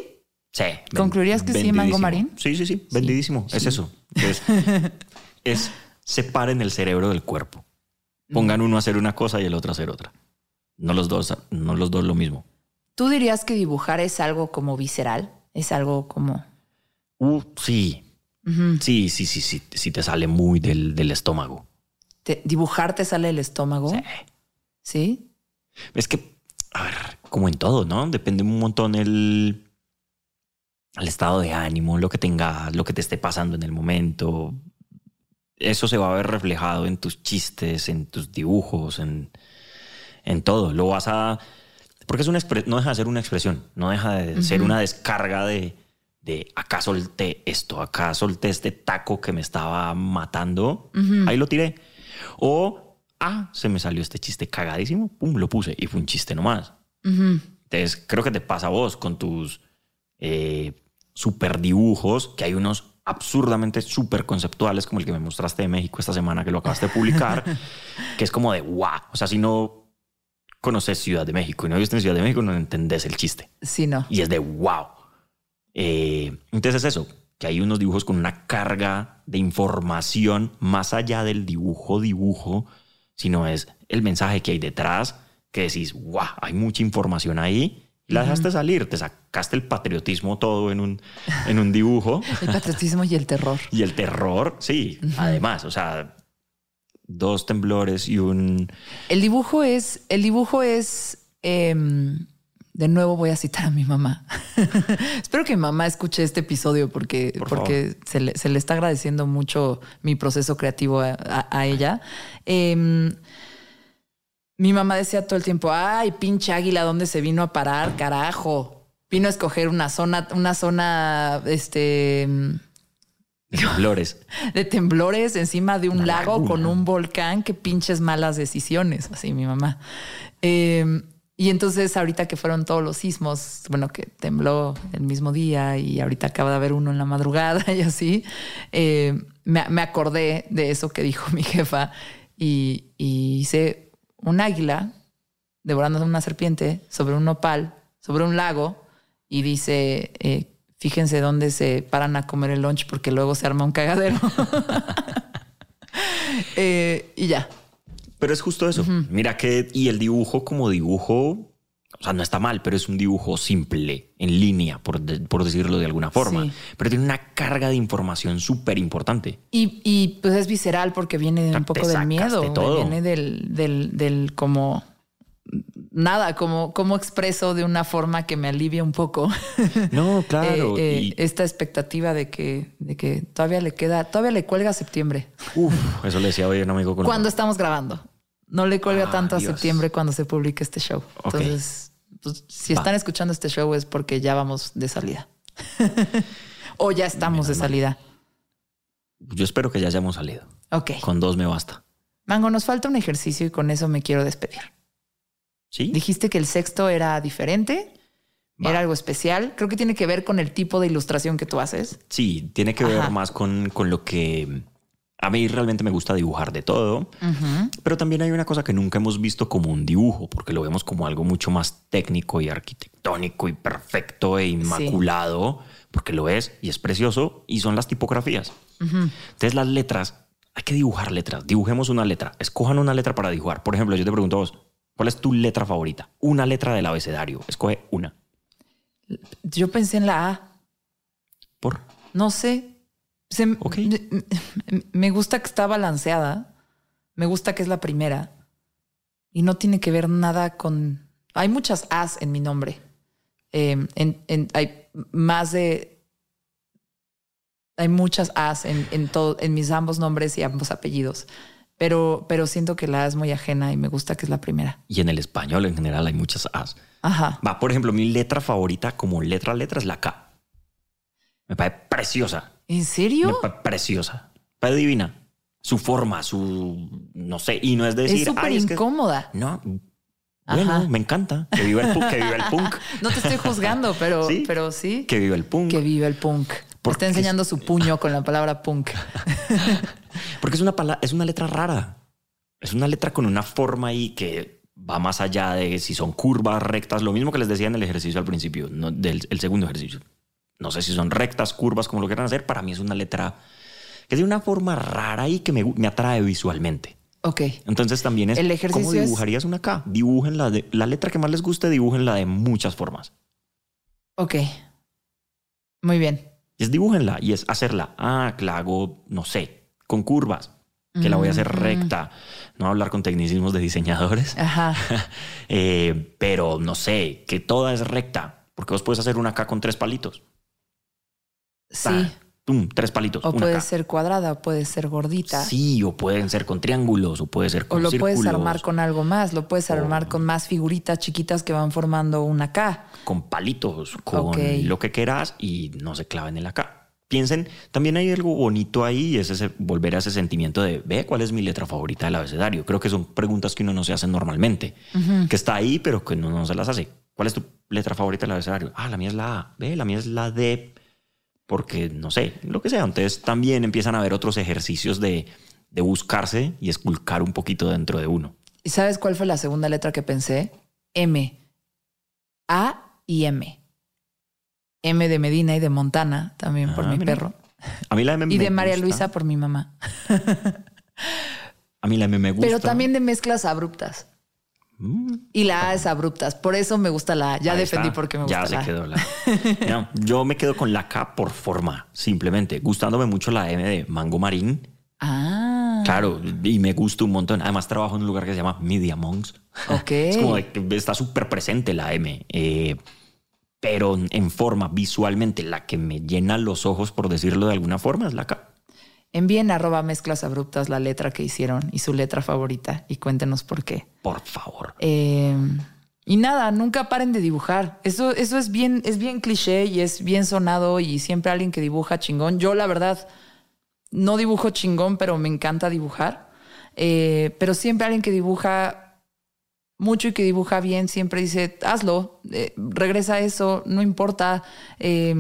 Sí. ¿Concluirías que sí. Mango Marín? Sí, sí, sí. Vendidísimo. Es eso. Es, es separen el cerebro del cuerpo. Pongan uno a hacer una cosa y el otro a hacer otra. No los dos, no los dos lo mismo. ¿Tú dirías que dibujar es algo como visceral? Es algo como... Uh, sí. Sí, sí, sí, sí. Sí te sale muy del, del estómago. Te- ¿Dibujar te sale el estómago? Sí. ¿Sí? Es que, a ver, como en todo, ¿no? Depende un montón el, el estado de ánimo, lo que tengas, lo que te esté pasando en el momento. Eso se va a ver reflejado en tus chistes, en tus dibujos, en, en todo. Lo vas a... Porque es una no deja de ser una expresión, no deja de ser una descarga de, de acá solté esto, acá solté este taco que me estaba matando, ahí lo tiré. O, ah, se me salió este chiste cagadísimo, pum, lo puse y fue un chiste nomás. Ujú. Entonces, creo que te pasa a vos con tus eh, super dibujos, que hay unos absurdamente súper conceptuales, como el que me mostraste de México esta semana, que lo acabaste de publicar, que es como de wow. O sea, si no conoces Ciudad de México y no viste en Ciudad de México, no entendés el chiste. Sí, no. Y es de wow. Eh, entonces, es eso, que hay unos dibujos con una carga de información más allá del dibujo, dibujo, sino es el mensaje que hay detrás, que decís, wow, hay mucha información ahí La dejaste salir, te sacaste el patriotismo todo en un, en un dibujo. el patriotismo y el terror. Y el terror, sí, además, o sea, dos temblores y un... El dibujo es, el dibujo es, em, de nuevo voy a citar a mi mamá. Espero que mi mamá escuche este episodio porque, porque se le, se le, está agradeciendo mucho mi proceso creativo a, ella. Em, mi mamá decía todo el tiempo, ay, pinche águila, ¿dónde se vino a parar? Carajo. Vino a escoger una zona, una zona, este... De temblores. De temblores encima de un lago con un volcán. Qué pinches malas decisiones, así mi mamá. Em, y entonces ahorita que fueron todos los sismos, bueno, que tembló el mismo día y ahorita acaba de haber uno en la madrugada y así, eh, me, acordé de eso que dijo mi jefa y, y hice un águila devorando una serpiente sobre un nopal, sobre un lago, y dice, eh, fíjense dónde se paran a comer el lunch porque luego se arma un cagadero. Eh, y ya. Pero es justo eso. Mira que, y el dibujo como dibujo, o sea, no está mal, pero es un dibujo simple, en línea, por, decirlo de alguna forma. Pero tiene una carga de información súper importante. Y, pues es visceral porque viene un poco del miedo. Viene del, del, del como nada, como, como expreso de una forma que me alivia un poco. No, claro. Eh, eh, esta expectativa de que, de que todavía le queda, todavía le cuelga septiembre. Uf, eso le decía hoy un amigo con Cuando estamos grabando. No le cuelga tanto a septiembre cuando se publique este show. Entonces, pues, si están escuchando este show es porque ya vamos de salida. o ya estamos de salida. Yo espero que ya hayamos salido. Ok. Con dos me basta. Mango, nos falta un ejercicio y con eso me quiero despedir. Sí. Dijiste que el sexto era diferente. Era algo especial. Creo que tiene que ver con el tipo de ilustración que tú haces. Sí, tiene que ver más con, con lo que a mí realmente me gusta dibujar de todo, pero también hay una cosa que nunca hemos visto como un dibujo, porque lo vemos como algo mucho más técnico y arquitectónico y perfecto e inmaculado, porque lo es y es precioso, y son las tipografías. Entonces las letras, hay que dibujar letras, dibujemos una letra, escojan una letra para dibujar. Por ejemplo, yo te pregunto a vos, ¿cuál es tu letra favorita? Una letra del abecedario, escoge una. Yo pensé en la A. ¿Por? No sé, me, gusta que está balanceada. Me gusta que es la primera. Y no tiene que ver nada con. Hay muchas As en mi nombre. Em, hay más de. Hay muchas As en, en, todo, en mis ambos nombres y ambos apellidos. Pero, pero siento que la A es muy ajena y me gusta que es la primera. Y en el español en general hay muchas As. Ajá. Va, por ejemplo, mi letra favorita como letra a letra es la K. Me parece preciosa. ¿En serio? preciosa. Pero divina. Su forma, su. No sé. Y no es decir. Es súper incómoda. no. Bueno, me encanta. Que viva el punk. Que viva el punk. no te estoy juzgando, pero ¿Sí? pero sí. Que viva el punk. Que viva el punk. Porque está enseñando su puño con la palabra punk. Porque es una, es una letra rara. Es una letra con una forma ahí que va más allá de si son curvas, rectas. Lo mismo que les decía en el ejercicio al principio, del el segundo ejercicio no sé si son rectas, curvas, como lo quieran hacer, para mí es una letra que tiene una forma rara y que me, atrae visualmente. Ok. Entonces también es el ejercicio ¿cómo dibujarías una K? Dibujen la, de, la letra que más les guste, la de muchas formas. Ok. Muy bien. Es dibújenla y es hacerla. Ah, que la hago, no sé, con curvas, que la voy a hacer recta. No hablar con tecnicismos de diseñadores. Ajá. Eh, pero no sé, que toda es recta, porque vos puedes hacer una K con tres palitos. Sí. tres palitos. O puede ser cuadrada, o puede ser gordita. Sí, o pueden ser con triángulos, o puede ser con O lo puedes armar con algo más, lo puedes armar con más figuritas chiquitas que van formando una K. Con palitos, con lo que quieras y no se claven en la K. Piensen, también hay algo bonito ahí, es ese, volver a ese sentimiento de, ve cuál es mi letra favorita del abecedario. Creo que son preguntas que uno no se hace normalmente, que está ahí, pero que uno no se las hace. ¿Cuál es tu letra favorita del abecedario? Ah, la mía es la A. Ve, la mía es la D porque no sé, lo que sea. Entonces también empiezan a haber otros ejercicios de, buscarse y esculcar un poquito dentro de uno. ¿Y sabes cuál fue la segunda letra que pensé? M. A y M. M de Medina y de Montana, también por ah, mi perro. A mí la M Y de María Luisa por mi mamá. a mí la M me gusta. Pero también de mezclas abruptas. Y la A es abruptas. Por eso me gusta la A. Ya Ahí defendí está. porque me gusta Ya la se A. quedó la. No, yo me quedo con la K por forma, simplemente. Gustándome mucho la M de Mango Marín. Ah. Claro, y me gusta un montón. Además, trabajo en un lugar que se llama Media Monks. Ok. Es como está súper presente la M. eh, pero en forma, visualmente, la que me llena los ojos, por decirlo de alguna forma, es la K. Envíen arroba mezclas abruptas la letra que hicieron y su letra favorita y cuéntenos por qué. Por favor. Eh, y nada, nunca paren de dibujar. Eso, eso es bien, es bien cliché y es bien sonado y siempre alguien que dibuja chingón. Yo, la verdad, no dibujo chingón, pero me encanta dibujar. Eh, pero siempre alguien que dibuja mucho y que dibuja bien siempre dice, hazlo, eh, regresa a eso, no importa. Eh,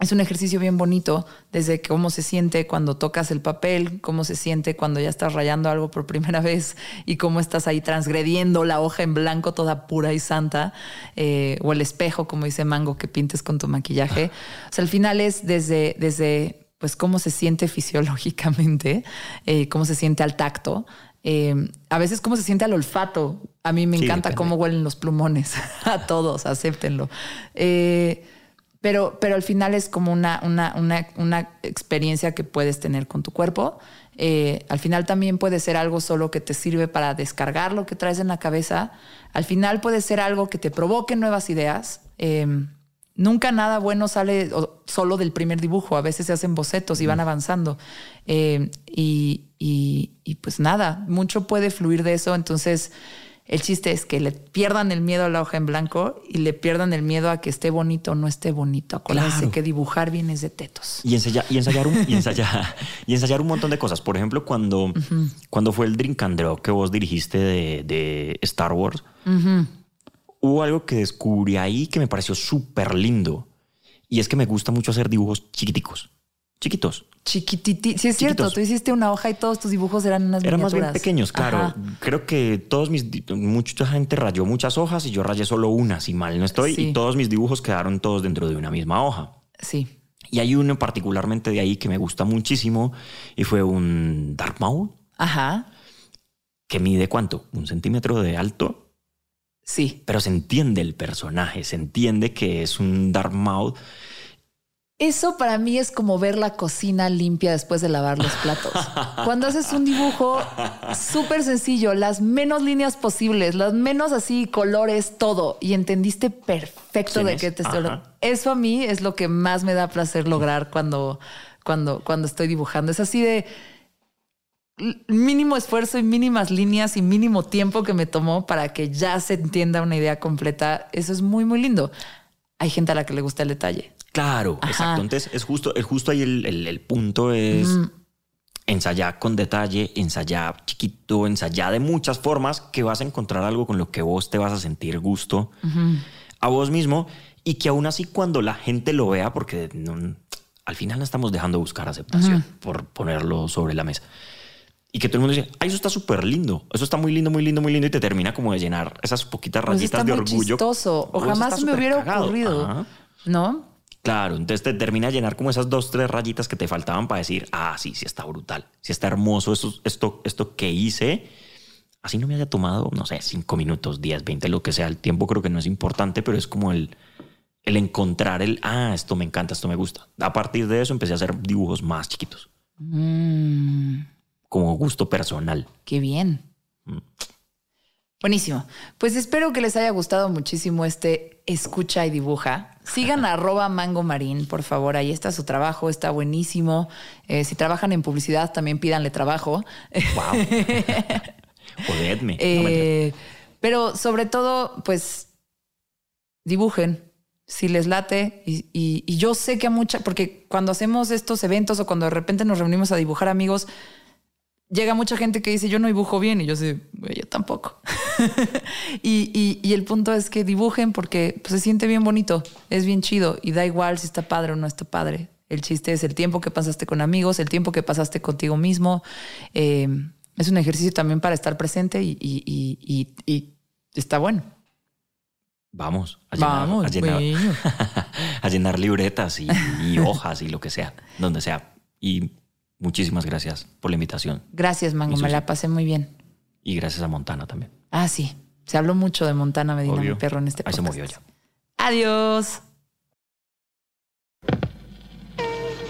es un ejercicio bien bonito, desde cómo se siente cuando tocas el papel, cómo se siente cuando ya estás rayando algo por primera vez y cómo estás ahí transgrediendo la hoja en blanco toda pura y santa, eh, o el espejo, como dice Mango, que pintes con tu maquillaje. O sea, al final es desde, desde pues cómo se siente fisiológicamente, eh, cómo se siente al tacto, eh, a veces cómo se siente al olfato. A mí me encanta cómo huelen los plumones. a todos, acéptenlo. Eh, pero, pero al final es como una, una, una, una experiencia que puedes tener con tu cuerpo. Eh, al final también puede ser algo solo que te sirve para descargar lo que traes en la cabeza. Al final puede ser algo que te provoque nuevas ideas. Eh, nunca nada bueno sale solo del primer dibujo. A veces se hacen bocetos y van avanzando. Eh, y, y- y pues nada, mucho puede fluir de eso. Entonces, el chiste es que le pierdan el miedo a la hoja en blanco y le pierdan el miedo a que esté bonito o no esté bonito. Acuérdense Claro. que dibujar bien es de tetos. Y ensayar, y ensayar, un, y ensayar, y ensayar un montón de cosas. Por ejemplo, cuando, cuando fue el Drink and Draw que vos dirigiste de, de Star Wars, hubo algo que descubrí ahí que me pareció súper lindo. Y es que me gusta mucho hacer dibujos chiquiticos. Chiquitos. Chiquititi. Sí, es cierto. Chiquitos. Tú hiciste una hoja y todos tus dibujos eran unas Eran más bien pequeños, claro. Ajá. Creo que todos mis... Mucha gente rayó muchas hojas y yo rayé solo una, si mal no estoy. Sí. Y todos mis dibujos quedaron todos dentro de una misma hoja. Sí. Y hay uno particularmente de ahí que me gusta muchísimo y fue un Dark Maul Ajá. que mide cuánto? Un centímetro de alto, Sí. pero se entiende el personaje, se entiende que es un Dark Maul. Eso para mí es como ver la cocina limpia después de lavar los platos. Cuando haces un dibujo súper sencillo, las menos líneas posibles, las menos así colores, todo, y entendiste perfecto ¿Quién de qué te estoy hablando. Eso a mí es lo que más me da placer lograr cuando, cuando, cuando estoy dibujando. Es así de mínimo esfuerzo y mínimas líneas y mínimo tiempo que me tomó para que ya se entienda una idea completa. Eso es muy, muy lindo. Hay gente a la que le gusta el detalle. Claro, Ajá. exacto. Entonces es justo, es justo ahí el, el- el punto es ensayar con detalle, ensayar chiquito, ensayar de muchas formas que vas a encontrar algo con lo que vos te vas a sentir gusto a vos mismo y que aún así cuando la gente lo vea, porque no- al final no estamos dejando buscar aceptación por ponerlo sobre la mesa. Y que todo el mundo dice, ay, eso está súper lindo, eso está muy lindo, muy lindo, muy lindo, y te termina como de llenar esas poquitas Pues rayitas está de muy orgullo. chistoso. O jamás me hubiera cagado. ocurrido. Ajá. ¿No? Claro, entonces te termina de llenar como esas dos, tres rayitas que te faltaban para decir, ah, sí, sí está brutal, sí está hermoso esto, esto, esto que hice. Así no me haya tomado, no sé, cinco minutos, 10, 20, lo que sea. El tiempo creo que no es importante, pero es como el, el encontrar el, ah, esto me encanta, esto me gusta. A partir de eso empecé a hacer dibujos más chiquitos, Mm, como gusto personal. qué bien. Mm. Buenísimo. Pues espero que les haya gustado muchísimo este escucha y dibuja. Sigan a arroba mango marín, por favor. Ahí está su trabajo, está buenísimo. Eh, si trabajan en publicidad, también pídanle trabajo. Wow. Jodedme. No. Eh, pero sobre todo, pues dibujen si les late. Y, y- y yo sé que a mucha, porque cuando hacemos estos eventos o cuando de repente nos reunimos a dibujar amigos, llega mucha gente que dice yo no dibujo bien y yo sé, "Güey, yo tampoco. y, y- y el punto es que dibujen porque pues, se siente bien bonito, es bien chido y da igual si está padre o no está padre. El chiste es el tiempo que pasaste con amigos, el tiempo que pasaste contigo mismo. Eh, es un ejercicio también para estar presente y, y- está bueno. Vamos a llenar, Vamos, a llenar, bueno. a llenar libretas y, y hojas y lo que sea, donde sea. Y muchísimas gracias por la invitación. Gracias, Mango, me la pasé muy bien. Y gracias a Montana también. Ah, sí. Se habló mucho de Montana Medina, Obvio. mi perro, en este Ahí se podcast. movió ya. Adiós.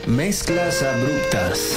Mezclas abruptas.